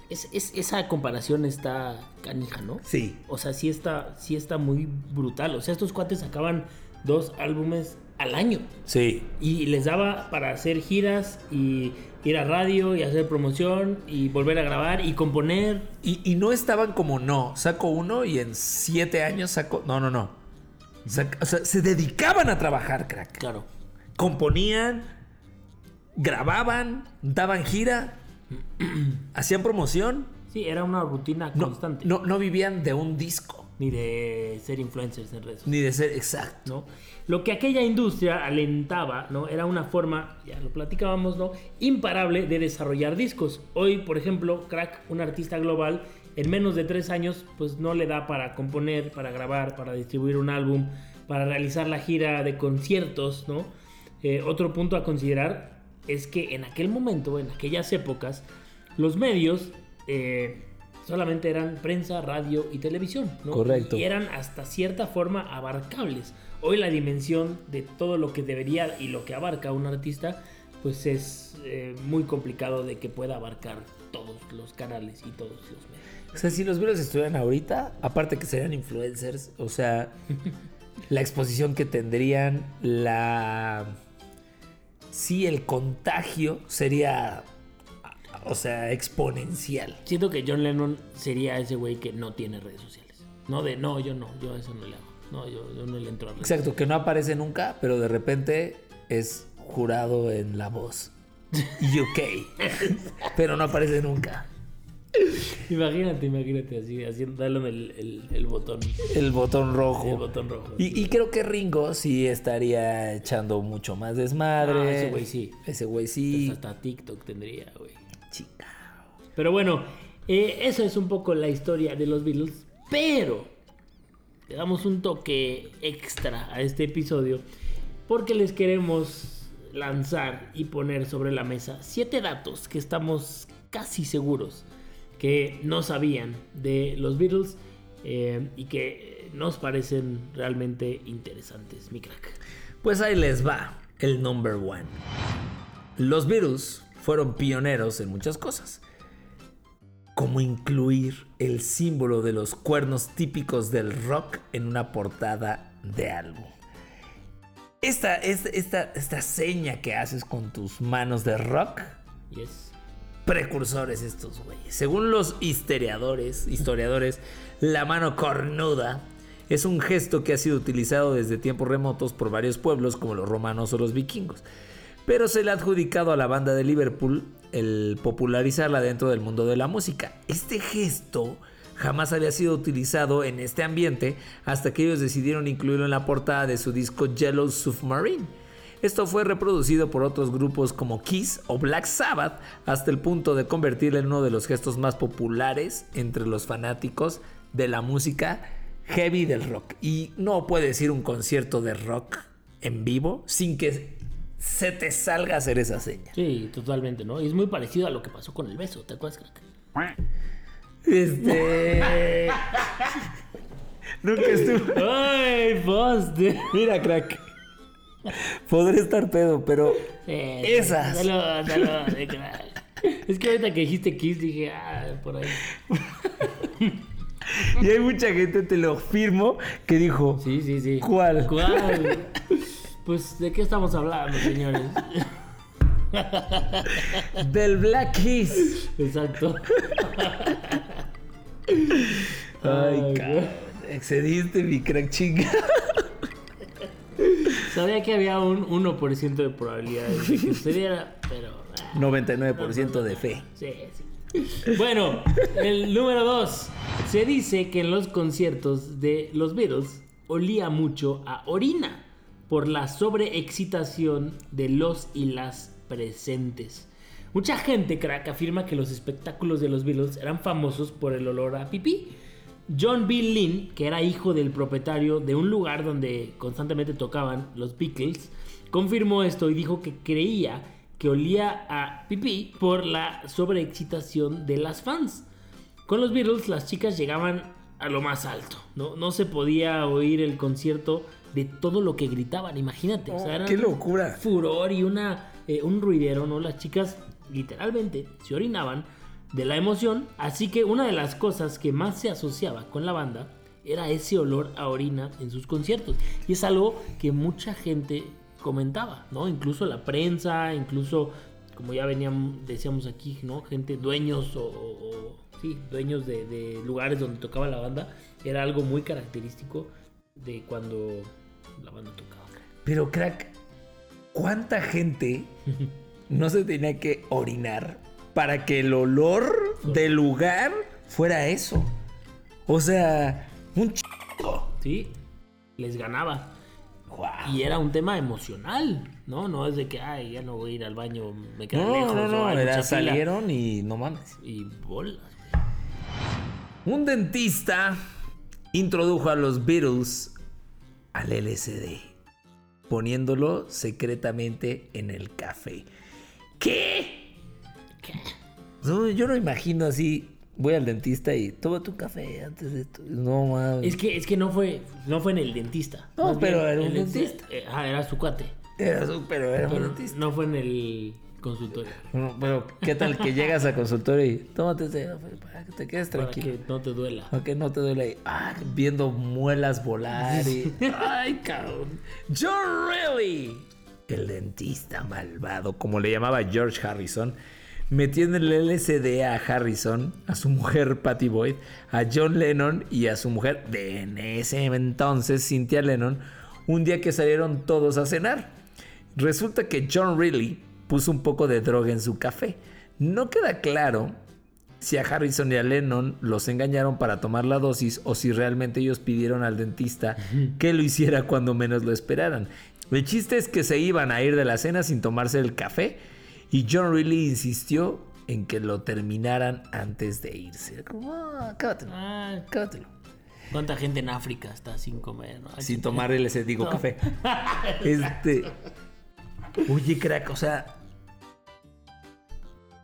Es- es- esa comparación está canija, ¿no? Sí. O sea, sí está, sí está muy brutal. O sea, estos cuates sacaban dos álbumes al año. Sí. Y les daba para hacer giras y ir a radio y hacer promoción y volver a grabar y componer. Y, y no estaban como no, saco uno y en siete años saco. No, no, no. Sac- o sea, se dedicaban a trabajar, crack. Claro. Componían, grababan, daban gira, hacían promoción. Sí, era una rutina No, constante. no, no vivían de un disco, Ni de ser influencers en redes. ni de ser exacto. ¿no? Lo que aquella industria alentaba, ¿no? Era una forma, ya lo platicábamos, ¿no? Imparable de desarrollar discos. Hoy, por ejemplo, Crack, un artista global, en menos de tres años, pues no le da para componer, para grabar, para distribuir un álbum, para realizar la gira de conciertos, ¿no? Eh, otro punto a considerar es que en aquel momento, en aquellas épocas, los medios eh, solamente eran prensa, radio y televisión, ¿no? Correcto. Y eran hasta cierta forma abarcables. Hoy la dimensión de todo lo que debería y lo que abarca un artista, pues es eh, muy complicado de que pueda abarcar todos los canales y todos los medios. O sea, si los Beatles estuvieran ahorita, aparte que serían influencers, o sea, la exposición que tendrían, la... Sí, el contagio sería, o sea, exponencial. Siento que John Lennon sería ese güey que no tiene redes sociales. No de, no, yo no, yo eso no le hago. No, yo, yo no le entro a redes Exacto, que no aparece nunca, pero de repente es jurado en La Voz. UK. pero no aparece nunca. Imagínate, imagínate así, haciendo, dándole el, el- el botón, El botón rojo. el botón rojo. Y, y creo que Ringo sí estaría echando mucho más desmadre. Ah, ese güey sí. Ese güey sí. hasta TikTok tendría, güey. Chica. Pero bueno, eh, eso es un poco la historia de los Beatles. Pero le damos un toque extra a este episodio porque les queremos lanzar y poner sobre la mesa siete datos que estamos casi seguros que no sabían de los Beatles eh, y que nos parecen realmente interesantes, mi crack. Pues ahí les va el number one. Los Beatles fueron pioneros en muchas cosas. Como incluir el símbolo de los cuernos típicos del rock en una portada de álbum. Esta, esta, esta, esta seña que haces con tus manos de rock Yes. precursores estos güeyes. Según los historiadores, historiadores, la mano cornuda es un gesto que ha sido utilizado desde tiempos remotos por varios pueblos como los romanos o los vikingos. Pero se le ha adjudicado a la banda de Liverpool el popularizarla dentro del mundo de la música. Este gesto jamás había sido utilizado en este ambiente hasta que ellos decidieron incluirlo en la portada de su disco Yellow Submarine. Esto fue reproducido por otros grupos como Kiss o Black Sabbath hasta el punto de convertirlo en uno de los gestos más populares entre los fanáticos de la música heavy del rock. Y no puedes ir a un concierto de rock en vivo sin que se te salga a hacer esa seña. Sí, totalmente, ¿no? Y es muy parecido a lo que pasó con el beso, ¿te acuerdas, crack? Este. Nunca estuve. ¡Ay, poste! Mira, crack. Podré estar pedo, pero. Sí, Esas. Salud, salud, de crack. Es que ahorita que dijiste Kiss dije, ah, por ahí. Y hay mucha gente, te lo firmo, que dijo. Sí, sí, sí. ¿Cuál? ¿Cuál? Pues, ¿de qué estamos hablando, señores? Del Black Kiss. Exacto. Ay, cabrón. Excediste mi crack chinga. Sabía que había un 1% de probabilidades de que sucediera, pero. ah, 99% de fe. Sí, sí. Bueno, el número 2. Se dice que en los conciertos de los Beatles olía mucho a orina por la sobreexcitación de los y las presentes. Mucha gente, crack, afirma que los espectáculos de los Beatles eran famosos por el olor a pipí. John B. Lynn, que era hijo del propietario de un lugar donde constantemente tocaban los Beatles, confirmó esto y dijo que creía que olía a pipí por la sobreexcitación de las fans. Con los Beatles las chicas llegaban a lo más alto, ¿no? No se podía oír el concierto de todo lo que gritaban, imagínate. o sea, era ¡Qué un locura! Furor y una, eh, un ruidero, ¿no? Las chicas literalmente se orinaban de la emoción, así que una de las cosas que más se asociaba con la banda era ese olor a orina en sus conciertos. Y es algo que mucha gente comentaba, ¿no? Incluso la prensa, incluso, como ya veníamos, decíamos aquí, ¿no? Gente, dueños o, o- o- sí, dueños de, de lugares donde tocaba la banda, era algo muy característico de cuando la banda tocaba. Pero, crack, ¿cuánta gente no se tenía que orinar para que el olor del lugar fuera eso? O sea, un chico. ¿Sí? Les ganaba. Y era un tema emocional, ¿no? No es de que, ay, ya no voy a ir al baño, me quedo No, lejos. no, no, hay era- salieron y no mames. Y bolas. Un dentista introdujo a los Beatles al LSD, poniéndolo secretamente en el café. ¿Qué? ¿Qué? No, yo no imagino así. Voy al dentista y toma tu café antes de esto. No mames. Es que, es que no fue, no fue en el dentista. No, Más pero era un el- dentista. eh, ah, era su cuate. Era su- pero era un dentista. no fue en el consultorio. No, pero ¿qué tal que llegas al consultorio y tómate ese café para que te quedes Para tranquilo? que no te duela. Para que no te duele ahí. Ah, viendo muelas volar y... ¡Ay, cabrón! ¡John Reilly! El dentista malvado, como le llamaba George Harrison, metió en el LSD a Harrison, a su mujer Patty Boyd, a John Lennon y a su mujer de en ese entonces, Cynthia Lennon, un día que salieron todos a cenar. Resulta que John Reilly puso un poco de droga en su café. No queda claro si a Harrison y a Lennon los engañaron para tomar la dosis o si realmente ellos pidieron al dentista que lo hiciera cuando menos lo esperaran. El chiste es que se iban a ir de la cena sin tomarse el café y John Reilly insistió en que lo terminaran antes de irse. Como, "Ah, acábatelo, Ah, acábatelo". ¿Cuánta gente en África está sin comer? no? Sin tomar el ese digo No. café. Este. Oye, crack, o sea.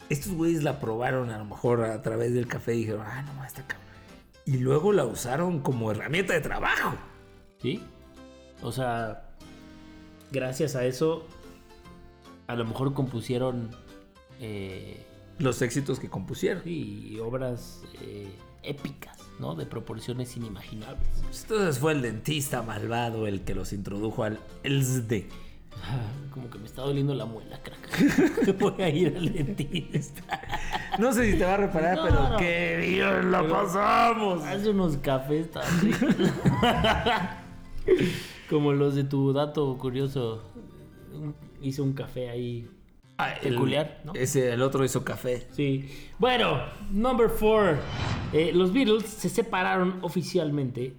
Estos güeyes la probaron a lo mejor a través del café y dijeron, ah, no está cabrón. Y luego la usaron como herramienta de trabajo. ¿Sí? O sea, gracias a eso, a lo mejor compusieron eh, Los éxitos que compusieron. sí, obras eh, épicas, ¿no? De proporciones inimaginables. Entonces fue el dentista malvado el que los introdujo al LSD. Como que me está doliendo la muela, crack. Voy a ir al dentista. No sé si te va a reparar, No, pero no. qué bien la pasamos. Hace unos cafés tan ricos. Como los de tu dato curioso. Hizo un café ahí. Ah, el- Peculiar, ¿no? Ese, el otro hizo café. Sí. Bueno, number four. Eh, los Beatles se separaron oficialmente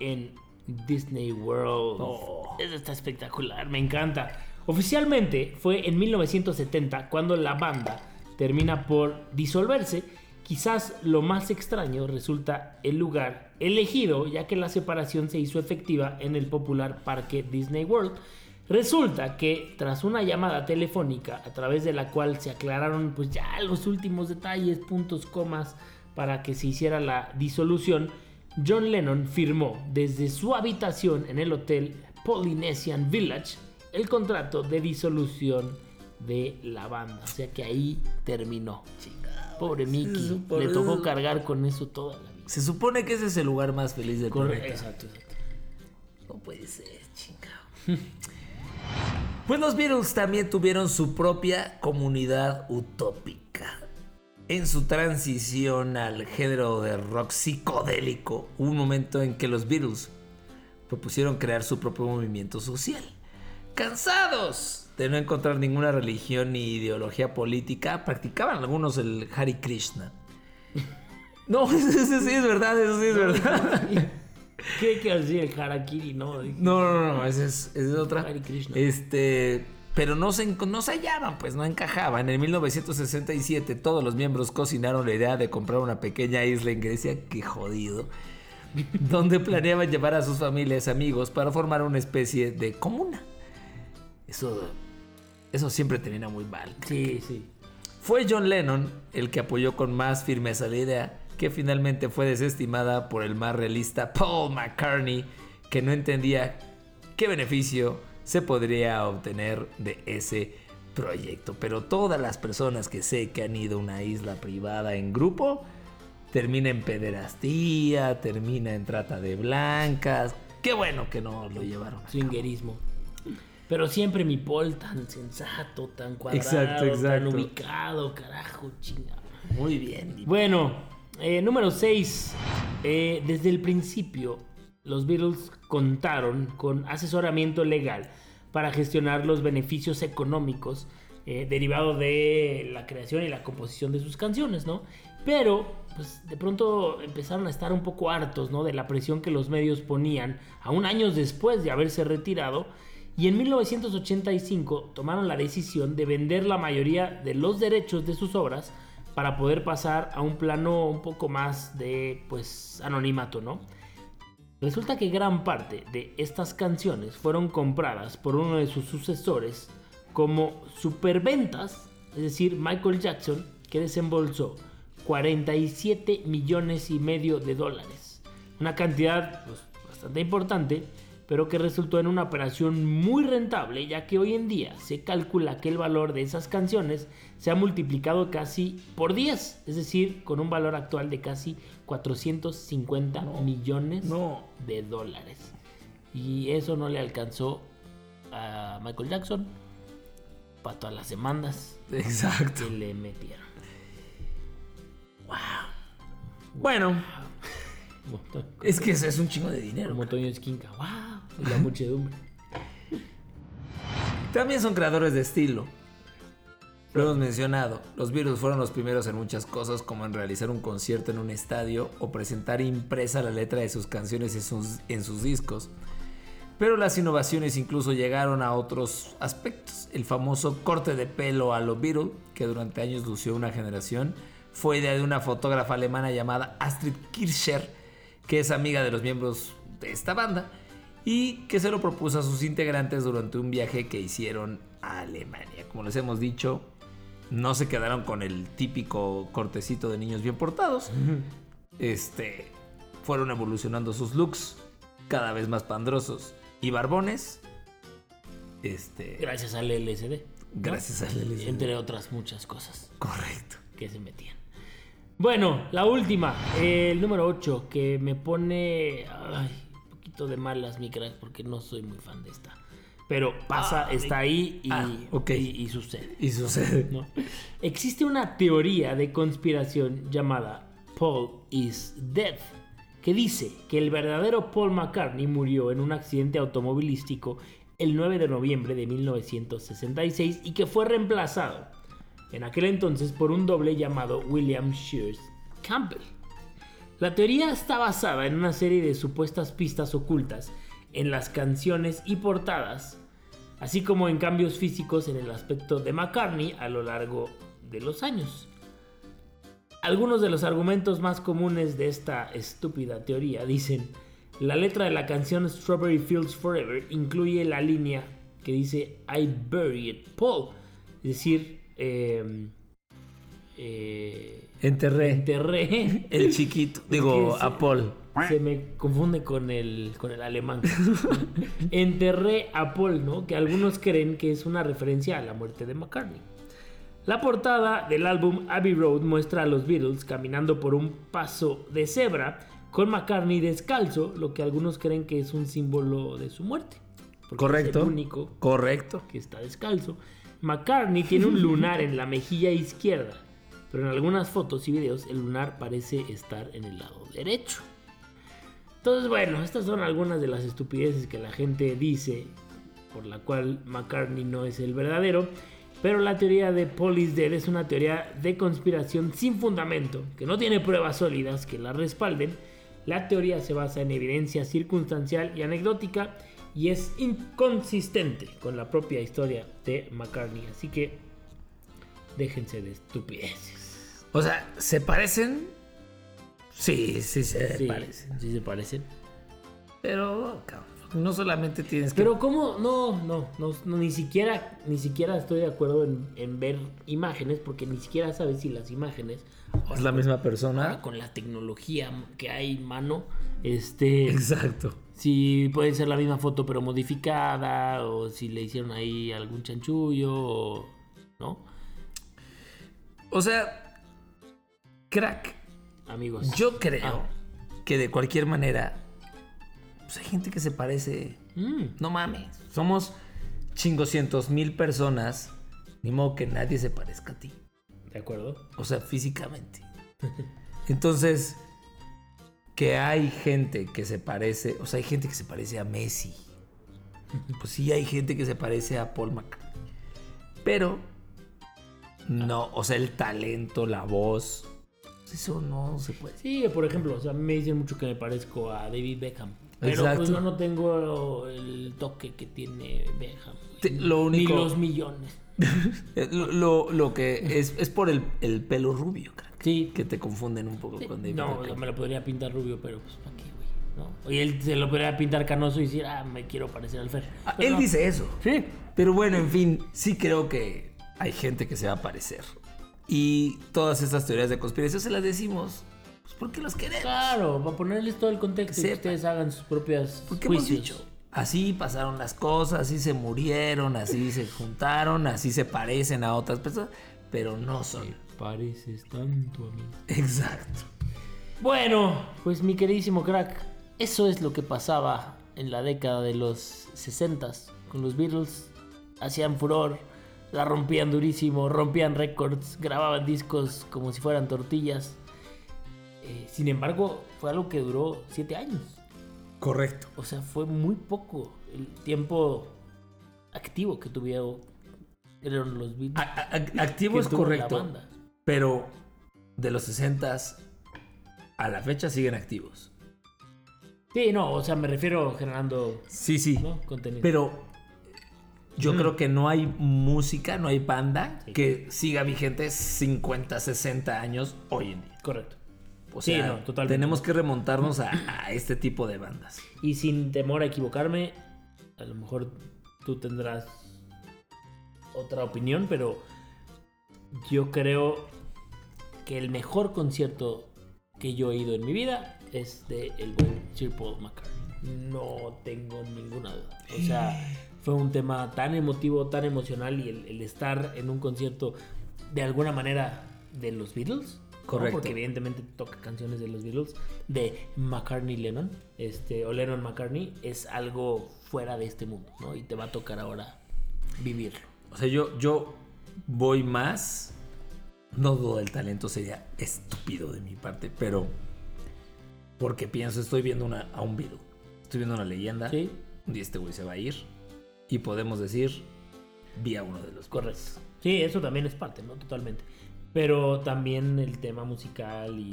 en Disney World. Oh. Eso está espectacular, me encanta. Oficialmente fue en 1970 cuando la banda termina por disolverse. Quizás lo más extraño resulta el lugar elegido, ya que la separación se hizo efectiva en el popular parque Disney World. Resulta que tras una llamada telefónica a través de la cual se aclararon pues ya los últimos detalles, puntos, comas para que se hiciera la disolución, John Lennon firmó desde su habitación en el hotel Polynesian Village el contrato de disolución de la banda. O sea que ahí terminó. Pobre Mickey, le tocó cargar con eso toda la vida. Se supone que ese es el lugar más feliz del Correcto. planeta. Exacto, exacto. No puede ser, chingado. Pues los Beatles también tuvieron su propia comunidad utópica. En su transición al género de rock psicodélico, hubo un momento en que los Beatles propusieron crear su propio movimiento social. Cansados de no encontrar ninguna religión ni ideología política, practicaban algunos el Hare Krishna. No, eso sí es verdad, eso sí es verdad. ¿Qué quiere decir el harakiri? No, No, no, no, esa es, esa es otra. Hare Krishna. Este, pero no se, no se hallaban, pues no encajaban. En 1967 todos los miembros cocinaron la idea de comprar una pequeña isla en Grecia, qué jodido, donde planeaban llevar a sus familias, amigos, para formar una especie de comuna. Eso, eso siempre termina muy mal. Sí, sí. Fue John Lennon el que apoyó con más firmeza la idea, que finalmente fue desestimada por el más realista Paul McCartney, que no entendía qué beneficio se podría obtener de ese proyecto. Pero todas las personas que sé que han ido a una isla privada en grupo, termina en pederastía, termina en trata de blancas. Qué bueno que no lo llevaron. Swingerismo. Pero siempre mi Paul tan sensato, tan cuadrado, Exacto, tan exacto. ubicado, carajo, chingado. Muy bien. Bueno, eh, número 6. desde el principio, los Beatles contaron con asesoramiento legal para gestionar los beneficios económicos eh, derivados de la creación y la composición de sus canciones, ¿no? Pero, pues de pronto empezaron a estar un poco hartos, ¿no? De la presión que los medios ponían, aún años después de haberse retirado. Y en 1985 tomaron la decisión de vender la mayoría de los derechos de sus obras para poder pasar a un plano un poco más de pues anonimato, ¿no? Resulta que gran parte de estas canciones fueron compradas por uno de sus sucesores como superventas, es decir, Michael Jackson, que desembolsó 47 millones y medio de dólares. Una cantidad pues, bastante importante, pero que resultó en una operación muy rentable, ya que hoy en día se calcula que el valor de esas canciones se ha multiplicado casi por 10, es decir, con un valor actual de casi 450 millones no. de dólares. Y eso no le alcanzó a Michael Jackson para todas las demandas Exacto. que le metieron. Bueno, Como, es que es un chingo de dinero. como Toño Esquinca. ¡Wow! La muchedumbre. También son creadores de estilo. Lo hemos mencionado, los Beatles fueron los primeros en muchas cosas como en realizar un concierto en un estadio o presentar impresa la letra de sus canciones en sus, discos. Pero las innovaciones incluso llegaron a otros aspectos. El famoso corte de pelo a lo Beatles, que durante años lució una generación, fue idea de una fotógrafa alemana llamada Astrid Kircher, que es amiga de los miembros de esta banda y que se lo propuso a sus integrantes durante un viaje que hicieron a Alemania. Como les hemos dicho, no se quedaron con el típico cortecito de niños bien portados. Este, fueron evolucionando sus looks cada vez más pandrosos y barbones. Este, Gracias al LSD. ¿no? Gracias al LSD. Entre otras muchas cosas correcto. que se metían. Bueno, la última, el número 8, que me pone ay, poquito de malas mi crack porque no soy muy fan de esta. pero pasa, Ah, está ahí y, ah, ok. y- y sucede. Y sucede. ¿no? Existe una teoría de conspiración llamada Paul is Dead, que dice que el verdadero Paul McCartney murió en un accidente automovilístico el 9 de noviembre de 1966 y que fue reemplazado en aquel entonces por un doble llamado William Shears Campbell. La teoría está basada en una serie de supuestas pistas ocultas en las canciones y portadas, así como en cambios físicos en el aspecto de McCartney a lo largo de los años. Algunos de los argumentos más comunes de esta estúpida teoría dicen, la letra de la canción Strawberry Fields Forever incluye la línea que dice I buried Paul, es decir, eh, eh, Enterré enterré el chiquito. Digo, a Paul. se me confunde con el, con el alemán. Enterré a Paul, ¿no? Que algunos creen que es una referencia a la muerte de McCartney. La portada del álbum Abbey Road muestra a los Beatles caminando por un paso de cebra con McCartney descalzo, lo que algunos creen que es un símbolo de su muerte. porque Correcto. Es el único Correcto. que está descalzo. McCartney tiene un lunar en la mejilla izquierda, pero en algunas fotos y videos el lunar parece estar en el lado derecho. Entonces, bueno, estas son algunas de las estupideces que la gente dice, por la cual McCartney no es el verdadero. Pero la teoría de is Dead es una teoría de conspiración sin fundamento, que no tiene pruebas sólidas que la respalden. La teoría se basa en evidencia circunstancial y anecdótica y es inconsistente con la propia historia de McCartney. Así que déjense de estupideces. O sea, ¿se parecen? Sí, sí se Sí, parecen. sí se parecen. Pero, cabrón, no solamente tienes que... Pero cómo, no, no, no, no, ni siquiera, ni siquiera estoy de acuerdo en, en ver imágenes, porque ni siquiera sabes si las imágenes, es la misma ahora persona. con la tecnología que hay en mano, este, Exacto. si puede ser la misma foto pero modificada, o si le hicieron ahí algún chanchullo, o, ¿no? O sea, crack, Amigos. yo creo Ah. que de cualquier manera, pues hay gente que se parece. Mm, No mames, somos chingoscientos mil personas. Ni modo que nadie se parezca a ti. de acuerdo. O sea, físicamente. Entonces, que hay gente que se parece, o sea, hay gente que se parece a Messi. Pues sí, hay gente que se parece a Paul McCartney. Pero, no, o sea, el talento, la voz, eso no se puede. Sí, por ejemplo, o sea, me dicen mucho que me parezco a David Beckham. Pero Exacto. pues yo no tengo el toque que tiene Beckham. Te- lo Ni único- los millones. Lo, lo- lo que es, es por el, el pelo rubio, crack. Sí. Que te confunden un poco Sí, con David No, Beckham. me lo podría pintar rubio, pero pues ¿para qué, güey? ¿No? Y él se lo podría pintar canoso y decir, ah, me quiero parecer al Fer. Ah, él no. dice eso. Sí. Pero bueno, en fin, sí creo que hay gente que se va a parecer. Y todas estas teorías de conspiración se las decimos pues porque los queremos. Claro, para ponerles todo el contexto y que ustedes hagan sus propias Porque hemos dicho, así pasaron las cosas, así se murieron, así se juntaron, así se parecen a otras personas, pero no son. Pareces tanto a mí. Exacto. Bueno, pues mi queridísimo crack, eso es lo que pasaba en la década de los 60 con los Beatles. Hacían furor, la rompían durísimo, rompían récords, grababan discos como si fueran tortillas. Eh, sin embargo, fue algo que duró 7 años. Correcto. O sea, fue muy poco el tiempo activo que tuvieron los Beatles. A- a- activo es correcto, pero de los 60 a la fecha siguen activos. Sí, no, o sea, me refiero generando Sí, sí. ¿no? contenido. Pero yo creo que no hay música, no hay banda que siga vigente 50, 60 años hoy en día. Correcto. O Sí, sea, no, totalmente. tenemos que remontarnos a, a este tipo de bandas. Y sin temor a equivocarme, a lo mejor tú tendrás otra opinión, pero yo creo que el mejor concierto que yo he ido en mi vida es de el buen Sir Paul McCartney. No tengo ninguna duda. O sea, fue un tema tan emotivo, tan emocional y el, el estar en un concierto de alguna manera de los Beatles ¿no? Correcto. Porque evidentemente toca canciones de los Beatles, de McCartney Lennon, este, o Lennon McCartney, es algo fuera de este mundo, ¿no? Y te va a tocar ahora vivirlo. O sea, yo, yo voy más. No dudo del talento, sería estúpido de mi parte, pero. Porque pienso, estoy viendo una, a un Beatle. Estoy viendo una leyenda. Sí. Día este güey se va a ir. Y podemos decir. Vi a uno de los Correcto. Sí, eso también es parte, ¿no? Totalmente. Pero también el tema musical y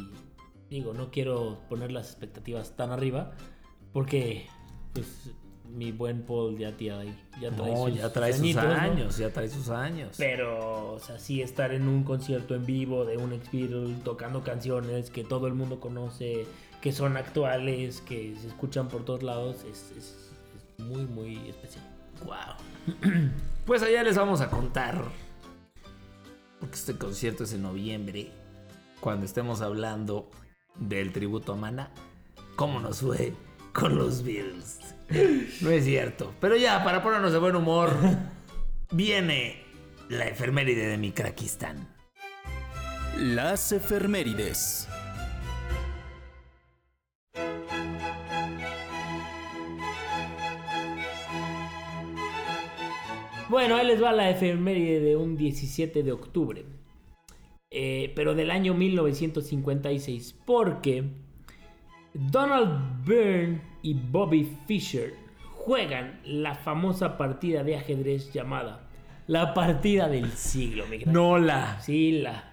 digo, no quiero poner las expectativas tan arriba porque pues mi buen Paul ya tiene ya trae No, sus, ya trae sus añitos, ¿no? años, ya trae sus años. Pero, o sea, sí estar en un concierto en vivo de un ex tocando canciones que todo el mundo conoce, que son actuales, que se escuchan por todos lados, es, es- es muy, muy especial. Wow. Pues allá les vamos a contar. Porque este concierto es en noviembre. Cuando estemos hablando del tributo a Mana. ¿Cómo nos fue con los Beatles? No es cierto. Pero ya, para ponernos de buen humor, viene la efeméride de mi craquistán. Las efemérides. Bueno, ahí les va la efeméride de un 17 de octubre. Eh, pero del año 1956. Porque Donald Byrne y Bobby Fischer juegan la famosa partida de ajedrez llamada la partida del siglo, mi gran- Nola, Sí, la.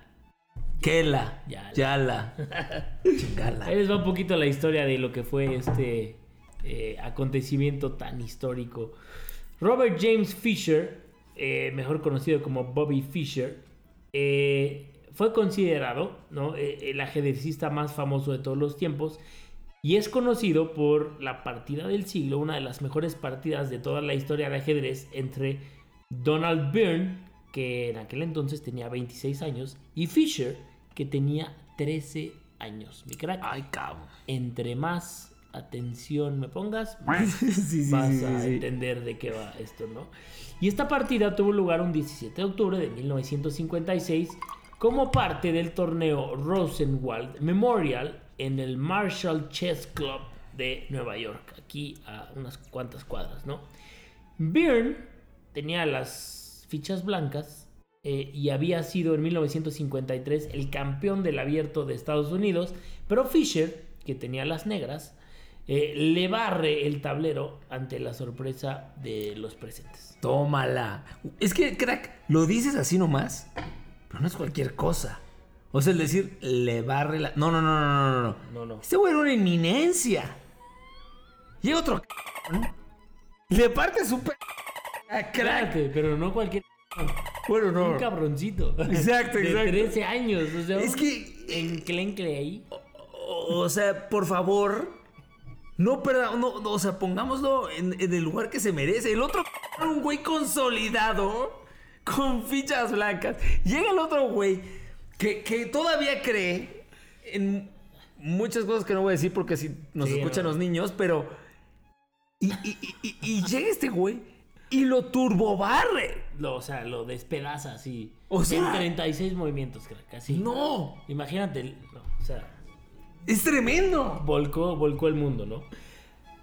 Kela, Yala. Yala, Chingala. Ahí les va un poquito la historia de lo que fue este eh, acontecimiento tan histórico. Robert James Fisher, eh, mejor conocido como Bobby Fischer, eh, fue considerado ¿no? Eh, el ajedrecista más famoso de todos los tiempos y es conocido por la partida del siglo, una de las mejores partidas de toda la historia de ajedrez entre Donald Byrne, que en aquel entonces tenía 26 años, y Fisher, que tenía 13 años. Mi crack, Ay, cabrón. entre más atención me pongas, Sí, vas sí, sí, a entender de qué va esto, ¿no? Y esta partida tuvo lugar un 17 de octubre de 1956 como parte del torneo Rosenwald Memorial en el Marshall Chess Club de Nueva York, aquí a unas cuantas cuadras, ¿no? Byrne tenía las fichas blancas eh, y había sido en 1953 el campeón del abierto de Estados Unidos, pero Fisher, que tenía las negras, eh, le barre el tablero ante la sorpresa de los presentes. Tómala. Es que, crack, lo dices así nomás, pero no es cualquier cosa. O sea, el decir, le barre la... No, no, no, no, no, no. No, no. Este güey era una inminencia. Llega otro... c- Le parte su... p- a crack. Espérate, pero no cualquier... Bueno, no. Un cabroncito. Exacto, de exacto. 13 años. O sea, Es que... enclencle ahí. O, o sea, por favor, no perdamos, no, no, o sea, pongámoslo en, en el lugar que se merece. El otro era un güey consolidado con fichas blancas. Llega el otro güey que, que todavía cree en muchas cosas que no voy a decir porque si nos Sí, escuchan no. los niños, pero... Y, y- y- llega este güey y lo turbobarre. Lo, o sea, lo despedaza así. O sea- En 36 movimientos, crack. Así. No, Imagínate. no, o sea... es tremendo. volcó, volcó el mundo, ¿no?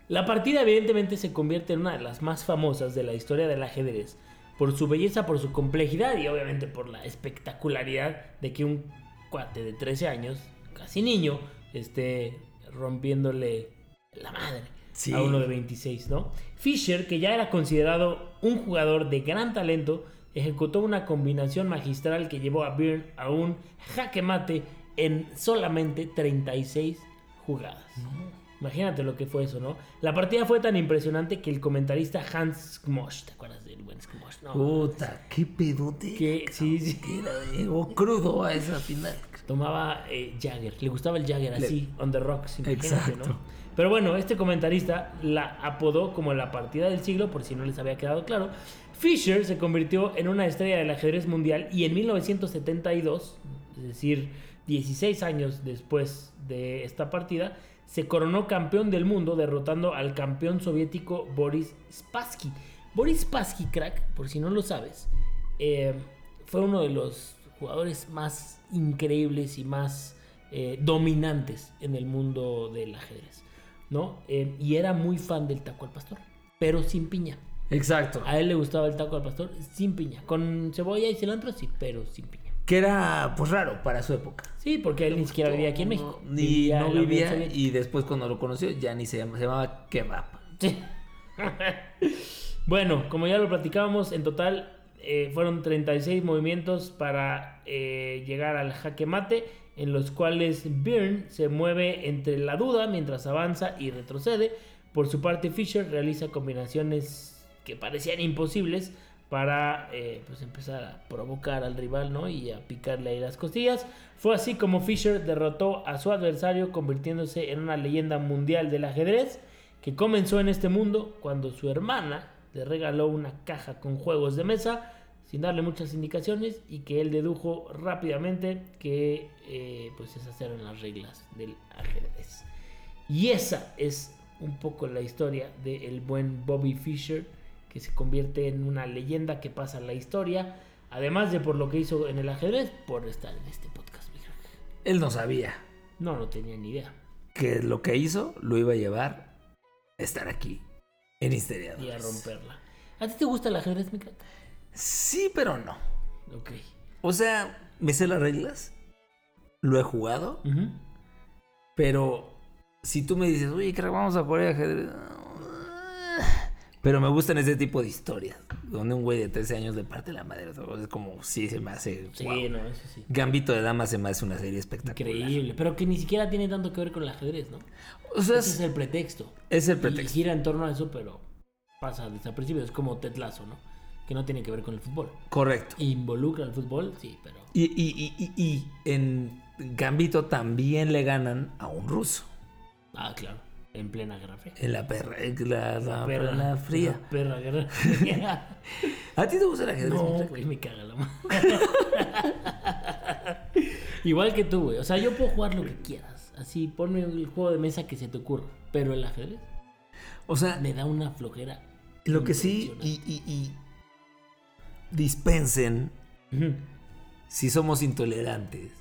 La partida evidentemente se convierte en una de las más famosas de la historia del ajedrez, por su belleza, por su complejidad y obviamente por la espectacularidad de que un cuate de 13 años, casi niño, esté rompiéndole la madre Sí. a uno de 26, ¿no? Fischer, que ya era considerado un jugador de gran talento, ejecutó una combinación magistral que llevó a Byrne a un jaque mate en solamente 36 jugadas. Imagínate lo que fue eso, ¿no? La partida fue tan impresionante que el comentarista Hans Kmosch, ¿te acuerdas del buen Kmosch? No, Puta, qué pedote. que sí, sí, Que era, llegó crudo a esa final. tomaba eh, Jagger, le gustaba el Jagger así, on the rocks, imagínate, Exacto. ¿no? Pero bueno, este comentarista la apodó como la partida del siglo, por si no les había quedado claro. Fisher se convirtió en una estrella del ajedrez mundial y en 1972, es decir, 16 años después de esta partida, se coronó campeón del mundo derrotando al campeón soviético Boris Spassky. Boris Spassky, crack, por si no lo sabes, eh, fue uno de los jugadores más increíbles y más eh, dominantes en el mundo del ajedrez, ¿no? Eh, y era muy fan del taco al pastor, pero sin piña. Exacto. A él le gustaba el taco al pastor sin piña, con cebolla y cilantro sí, pero sin piña. Que era, pues, raro para su época. Sí, porque él ni siquiera vivía aquí en México. Ni Vivía no vivía y después cuando lo conoció ya ni se, llama- se llamaba kebab. Sí. bueno, como ya lo platicábamos, en total eh, fueron 36 movimientos para eh, llegar al jaque mate, en los cuales Byrne se mueve entre la duda mientras avanza y retrocede. Por su parte, Fisher realiza combinaciones que parecían imposibles para eh, pues empezar a provocar al rival ¿no? y a picarle ahí las costillas. Fue así como Fisher derrotó a su adversario convirtiéndose en una leyenda mundial del ajedrez que comenzó en este mundo cuando su hermana le regaló una caja con juegos de mesa sin darle muchas indicaciones y que él dedujo rápidamente que eh, pues esas eran las reglas del ajedrez. Y esa es un poco la historia del buen Bobby Fischer que se convierte en una leyenda que pasa a la historia, además de por lo que hizo en el ajedrez, por estar en este podcast. mi crack. Él no sabía No, no tenía ni idea. que lo que hizo lo iba a llevar a estar aquí, en Histeriadores. Y a romperla. ¿A ti te gusta el ajedrez, mi crack? Sí, pero no. Ok. O sea, me sé las reglas, lo he jugado, pero si tú me dices, oye, crack, vamos a jugar ajedrez. Pero me gustan ese tipo de historias, donde un güey de 13 años le parte la madre. Es como, sí, se me hace. Sí, no, eso sí. Gambito de Dama se me hace una serie espectacular. Increíble, pero que ni siquiera tiene tanto que ver con el ajedrez, ¿no? O sea, Ese es es, el pretexto. es el Y pretexto. gira en torno a eso, pero pasa desapercibido. Es como Ted Lasso, ¿no? Que no tiene que ver con el fútbol. Correcto. Involucra al fútbol, sí, pero... Y, y- y- y- y en Gambito también le ganan a un ruso. Ah, claro. En plena guerra fría. En la perra, en la, la Perra- perra fría. la Perra guerra fría. ¿A ti te gusta el ajedrez? No, güey, me caga la madre. Igual que tú, güey. O sea, yo puedo jugar lo que quieras. Así, ponme el juego de mesa que se te ocurra. Pero el ajedrez O sea, me da una flojera. lo que sí, y, y- y dispensen Ujú. si somos intolerantes,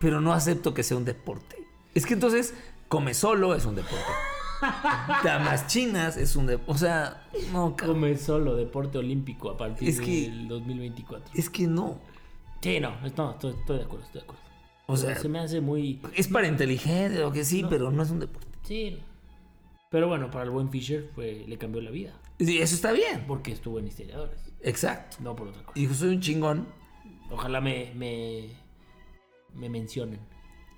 pero no acepto que sea un deporte. Es que entonces, come solo es un deporte. Damas chinas es un deporte. O sea, no. Come solo deporte olímpico a partir Es que- del 2024. Es que no. Sí, no, no estoy, estoy de acuerdo, estoy de acuerdo. O sea, se me hace muy. es para inteligente, lo que sí, No. pero no es un deporte. Sí. Pero bueno, para el buen Fisher fue, le cambió la vida. Y eso está bien. Porque estuvo en Historiadores. Exacto. No por otra cosa. Y dijo, soy un chingón. Ojalá me, me, me mencionen.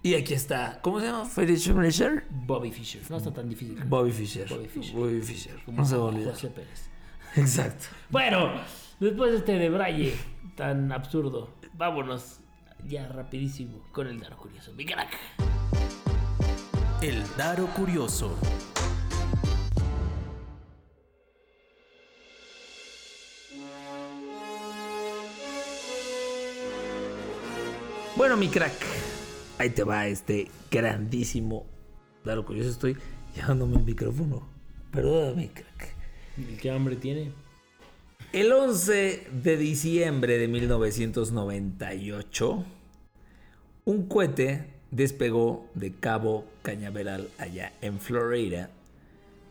Y aquí está. ¿Cómo se llama? Fischer. Bobby Fischer. No está tan difícil. Bobby Fischer. Bobby Fischer. Bobby Fischer. como No se va a olvidar. José Pérez. Exacto. Bueno, después de este debraye tan absurdo, vámonos ya rapidísimo con el Daro Curioso. Mi crack. El Daro Curioso. Bueno, mi crack. Ahí te va este grandísimo. Claro, curioso estoy llevándome el micrófono. Perdóname, crack. ¿Qué hambre tiene? El 11 de diciembre de 1998, un cohete despegó de Cabo Cañaveral allá en Florida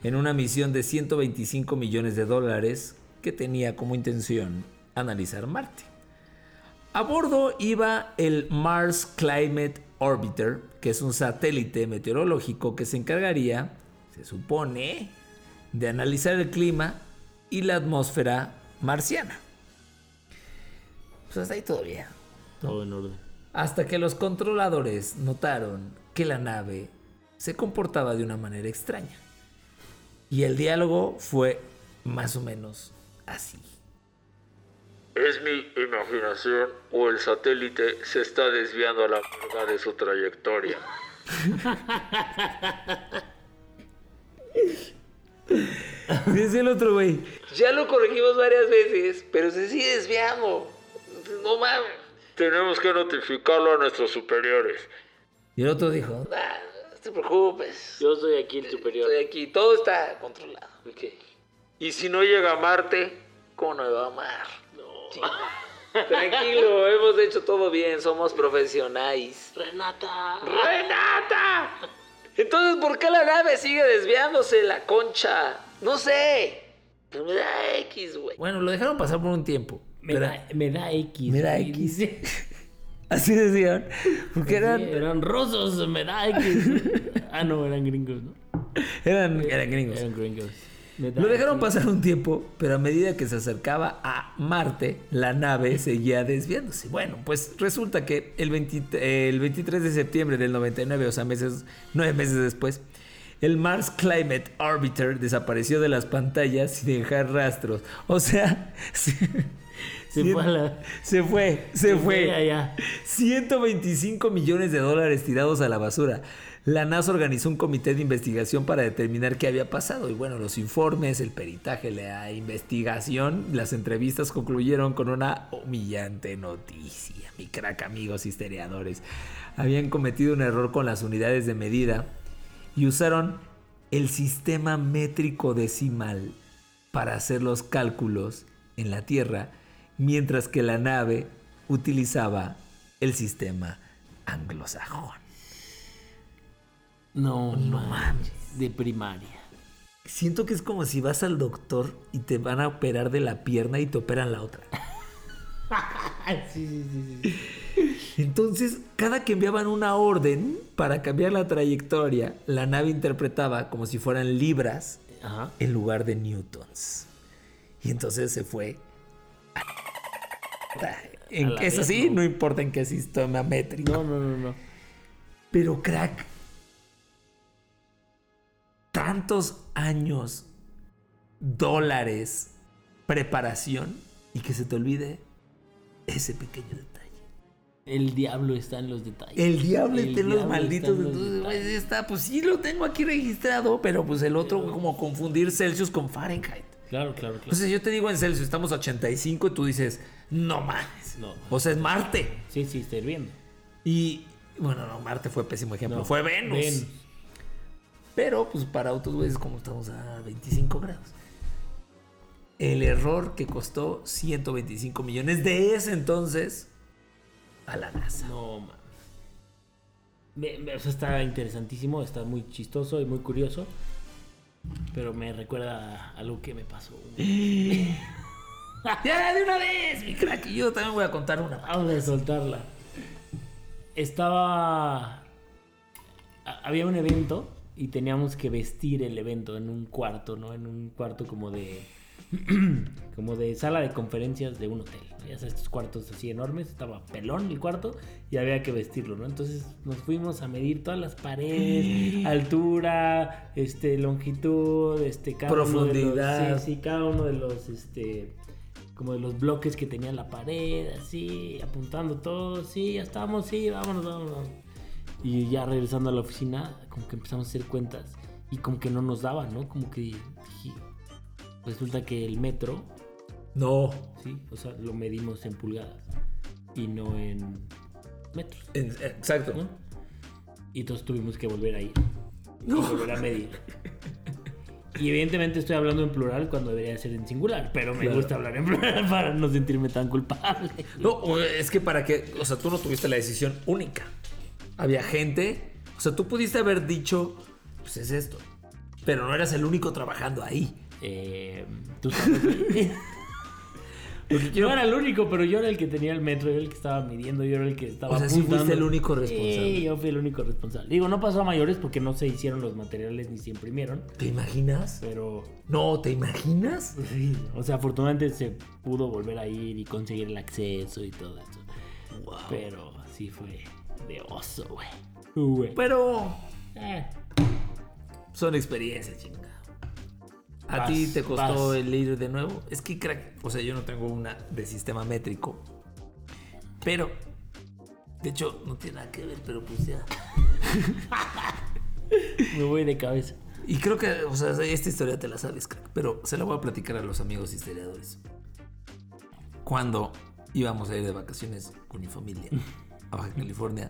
en una misión de 125 millones de dólares que tenía como intención analizar Marte. A bordo iba el Mars Climate Orbiter, que es un satélite meteorológico que se encargaría, se supone, de analizar el clima y la atmósfera marciana. Pues hasta ahí todo bien. Todo en orden. Hasta que los controladores notaron que la nave se comportaba de una manera extraña. Y el diálogo fue más o menos así. ¿Es mi imaginación o el satélite se está desviando a la mierda de su trayectoria? Dice el otro güey. Ya lo corregimos varias veces, pero se sigue desviando. No mames. Tenemos que notificarlo a nuestros superiores. Y el otro dijo, "Ah, no te preocupes. Yo soy aquí el superior. Estoy aquí, todo está controlado. ¿Y si no llega a Marte? ¿Cómo no me va a amar? Sí. Tranquilo, hemos hecho todo bien, somos profesionales. Renata. ¡Renata! Entonces, ¿por qué la nave sigue desviándose la concha? No sé. Pero me da X, güey. Bueno, lo dejaron pasar por un tiempo. Me, pero- da, me da X. Me da X. Así decían. Porque eran, Sí, eran rusos, me da X. ah, no, eran gringos, ¿no? eran, eran gringos. Eran gringos. Lo dejaron pasar un tiempo, pero a medida que se acercaba a Marte, la nave seguía desviándose. Bueno, pues resulta que el, 20 el 23 de septiembre del 99, o sea, meses, nueve meses después, el Mars Climate Orbiter desapareció de las pantallas sin dejar rastros. O sea, se, Se fue la- se fue, se fue. allá. 125 millones de dólares tirados a la basura. La NASA organizó un comité de investigación para determinar qué había pasado. Y bueno, los informes, el peritaje, la investigación, las entrevistas concluyeron con una humillante noticia. Mi crack amigos historiadores. Habían cometido un error con las unidades de medida y usaron el sistema métrico decimal para hacer los cálculos en la Tierra, mientras que la nave utilizaba el sistema anglosajón. No, no mames. De primaria. Siento que es como si vas al doctor y te van a operar de la pierna y te operan la otra. sí, sí, sí, sí. Entonces, cada que enviaban una orden para cambiar la trayectoria, la nave interpretaba como si fueran libras Ajá. en lugar de newtons. Y entonces se fue. a- En, vez, ¿no? no importa en qué sistema métrico. No, no, no, no. Pero crack, tantos años, dólares, preparación y que se te olvide ese pequeño detalle. El diablo está en los detalles. El diablo El está en los malditos. está en los entonces, güey, detalles. está, pues sí lo tengo aquí registrado, pero pues el otro como confundir Celsius con Fahrenheit. Claro, claro, claro. Entonces yo te digo en Celsius, estamos a 85 y tú dices, no mames. No. O sea, es Marte. Sí, sí, está hirviendo. Y bueno, no, Marte fue pésimo ejemplo. No, fue Venus. Venus. Pero pues para otros güeyes como estamos a 25 grados. El error que costó 125 millones de ese entonces a la NASA. No, mames. Me- me- está interesantísimo, está muy chistoso y muy curioso. Pero me recuerda a algo que me pasó. Ya, de una vez, mi crack. Y yo también voy a contar una. Vamos a soltarla. Estaba. ha- Había un evento y teníamos que vestir el evento en un cuarto, ¿no? En un cuarto como de. como de sala de conferencias de un hotel. Ya sabes, estos cuartos así enormes. Estaba pelón el cuarto y había que vestirlo, ¿no? Entonces nos fuimos a medir todas las paredes, altura, este, longitud, este, cada uno de los- Profundidad. sí, sí, cada uno de los, este, como de los bloques que tenía la pared, así, apuntando todo, sí, ya estamos, sí, vámonos, vámonos. Y ya regresando a la oficina, como que empezamos a hacer cuentas y como que no nos daba, ¿no? Como que dije, resulta que el metro, No. sí, o sea, lo medimos en pulgadas y no en metros, En- exacto. ¿no? Y entonces tuvimos que volver a ir y volver a medir. Y evidentemente estoy hablando en plural cuando debería ser en singular, pero me Claro. gusta hablar en plural para no sentirme tan culpable. No, es que para que, o sea, tú no tuviste la decisión única. Había gente, o sea, tú pudiste haber dicho, pues es esto, pero no eras el único trabajando ahí. Eh, tú sabes. Porque No era el único, pero yo era el que tenía el metro, yo era el que estaba midiendo, yo era el que estaba O sea, sí apuntando. fuiste el único responsable. Sí, yo fui el único responsable. Digo, no pasó a mayores porque no se hicieron los materiales ni se imprimieron, ¿Te imaginas? pero No, ¿te imaginas? sí, o sea, afortunadamente se pudo volver a ir y conseguir el acceso y todo eso. Pero sí fue de oso, güey. Pero Eh, son experiencias, chingada. ¿A Vas, ti te costó vas. el ir de nuevo? Es que, crack, o sea, yo no tengo una de sistema métrico. Pero, de hecho, no tiene nada que ver, pero pues ya. me voy de cabeza. Y creo que, o sea, esta historia te la sabes, crack, pero se la voy a platicar a los amigos historiadores. Cuando íbamos a ir de vacaciones con mi familia a Baja California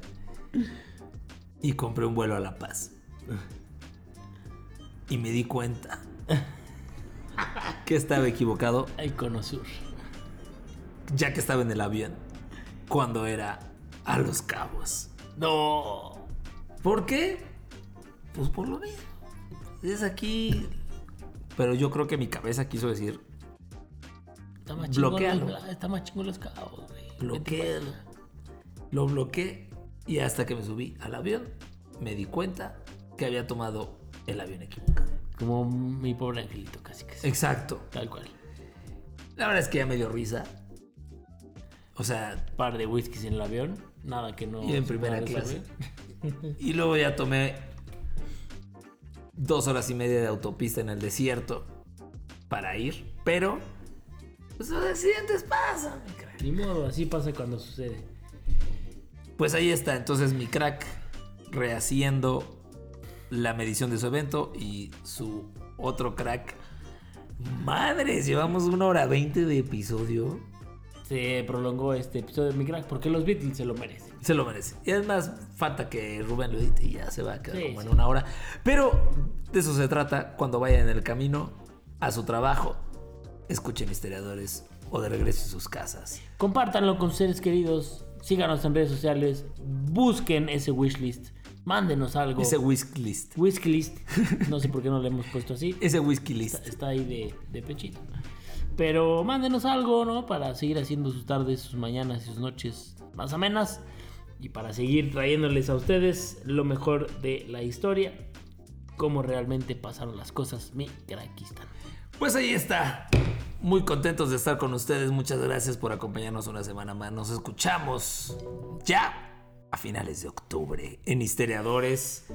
y compré un vuelo a La Paz. Y me di cuenta que estaba equivocado Ay, Cono Sur. ya que estaba en el avión, cuando era a Los Cabos. No. ¿Por qué? Pues por lo mismo. Es aquí. Pero yo creo que mi cabeza quiso decir, Está más chingón Está más chingón los cabos, güey. bloquealo. Lo bloqueé y hasta que me subí al avión me di cuenta que había tomado el avión equivocado. Como mi pobre angelito, casi que sí. Exacto. Tal cual. La verdad es que ya me dio risa. O sea, Par de whiskies en el avión. Nada que no. Y en primera clase. y luego ya tomé dos horas y media de autopista en el desierto para ir. Pero, pues los accidentes pasan, mi. Ni modo, así pasa cuando sucede. Pues ahí está, entonces mi crack rehaciendo la medición de su evento y su otro crack. Madres, llevamos una hora veinte de episodio. Se prolongó este episodio de mi crack porque los Beatles se lo merecen. Se lo merece. Y además, falta que Rubén lo edite y ya se va a quedar Sí, como en sí. una hora. Pero de eso se trata cuando vayan en el camino a su trabajo. Escuchen historiadores o de regreso a sus casas. Compártanlo con sus seres queridos. Síganos en redes sociales. Busquen ese wishlist. Mándenos algo. Ese whisky list. Whisky list. No sé por qué no le hemos puesto así. Ese whisky list. Está, está ahí de, de pechito. Pero mándenos algo, ¿no? Para seguir haciendo sus tardes, sus mañanas y sus noches más amenas. Y para seguir trayéndoles a ustedes lo mejor de la historia. Cómo realmente pasaron las cosas, mi crackistan. Pues ahí está. Muy contentos de estar con ustedes. Muchas gracias por acompañarnos una semana más. Nos escuchamos ya a finales de octubre en Histeriadores.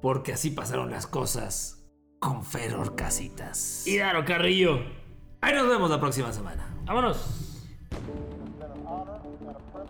Porque así pasaron las cosas con Feror Casitas. Y Daro Carrillo. Ahí nos vemos la próxima semana. Vámonos.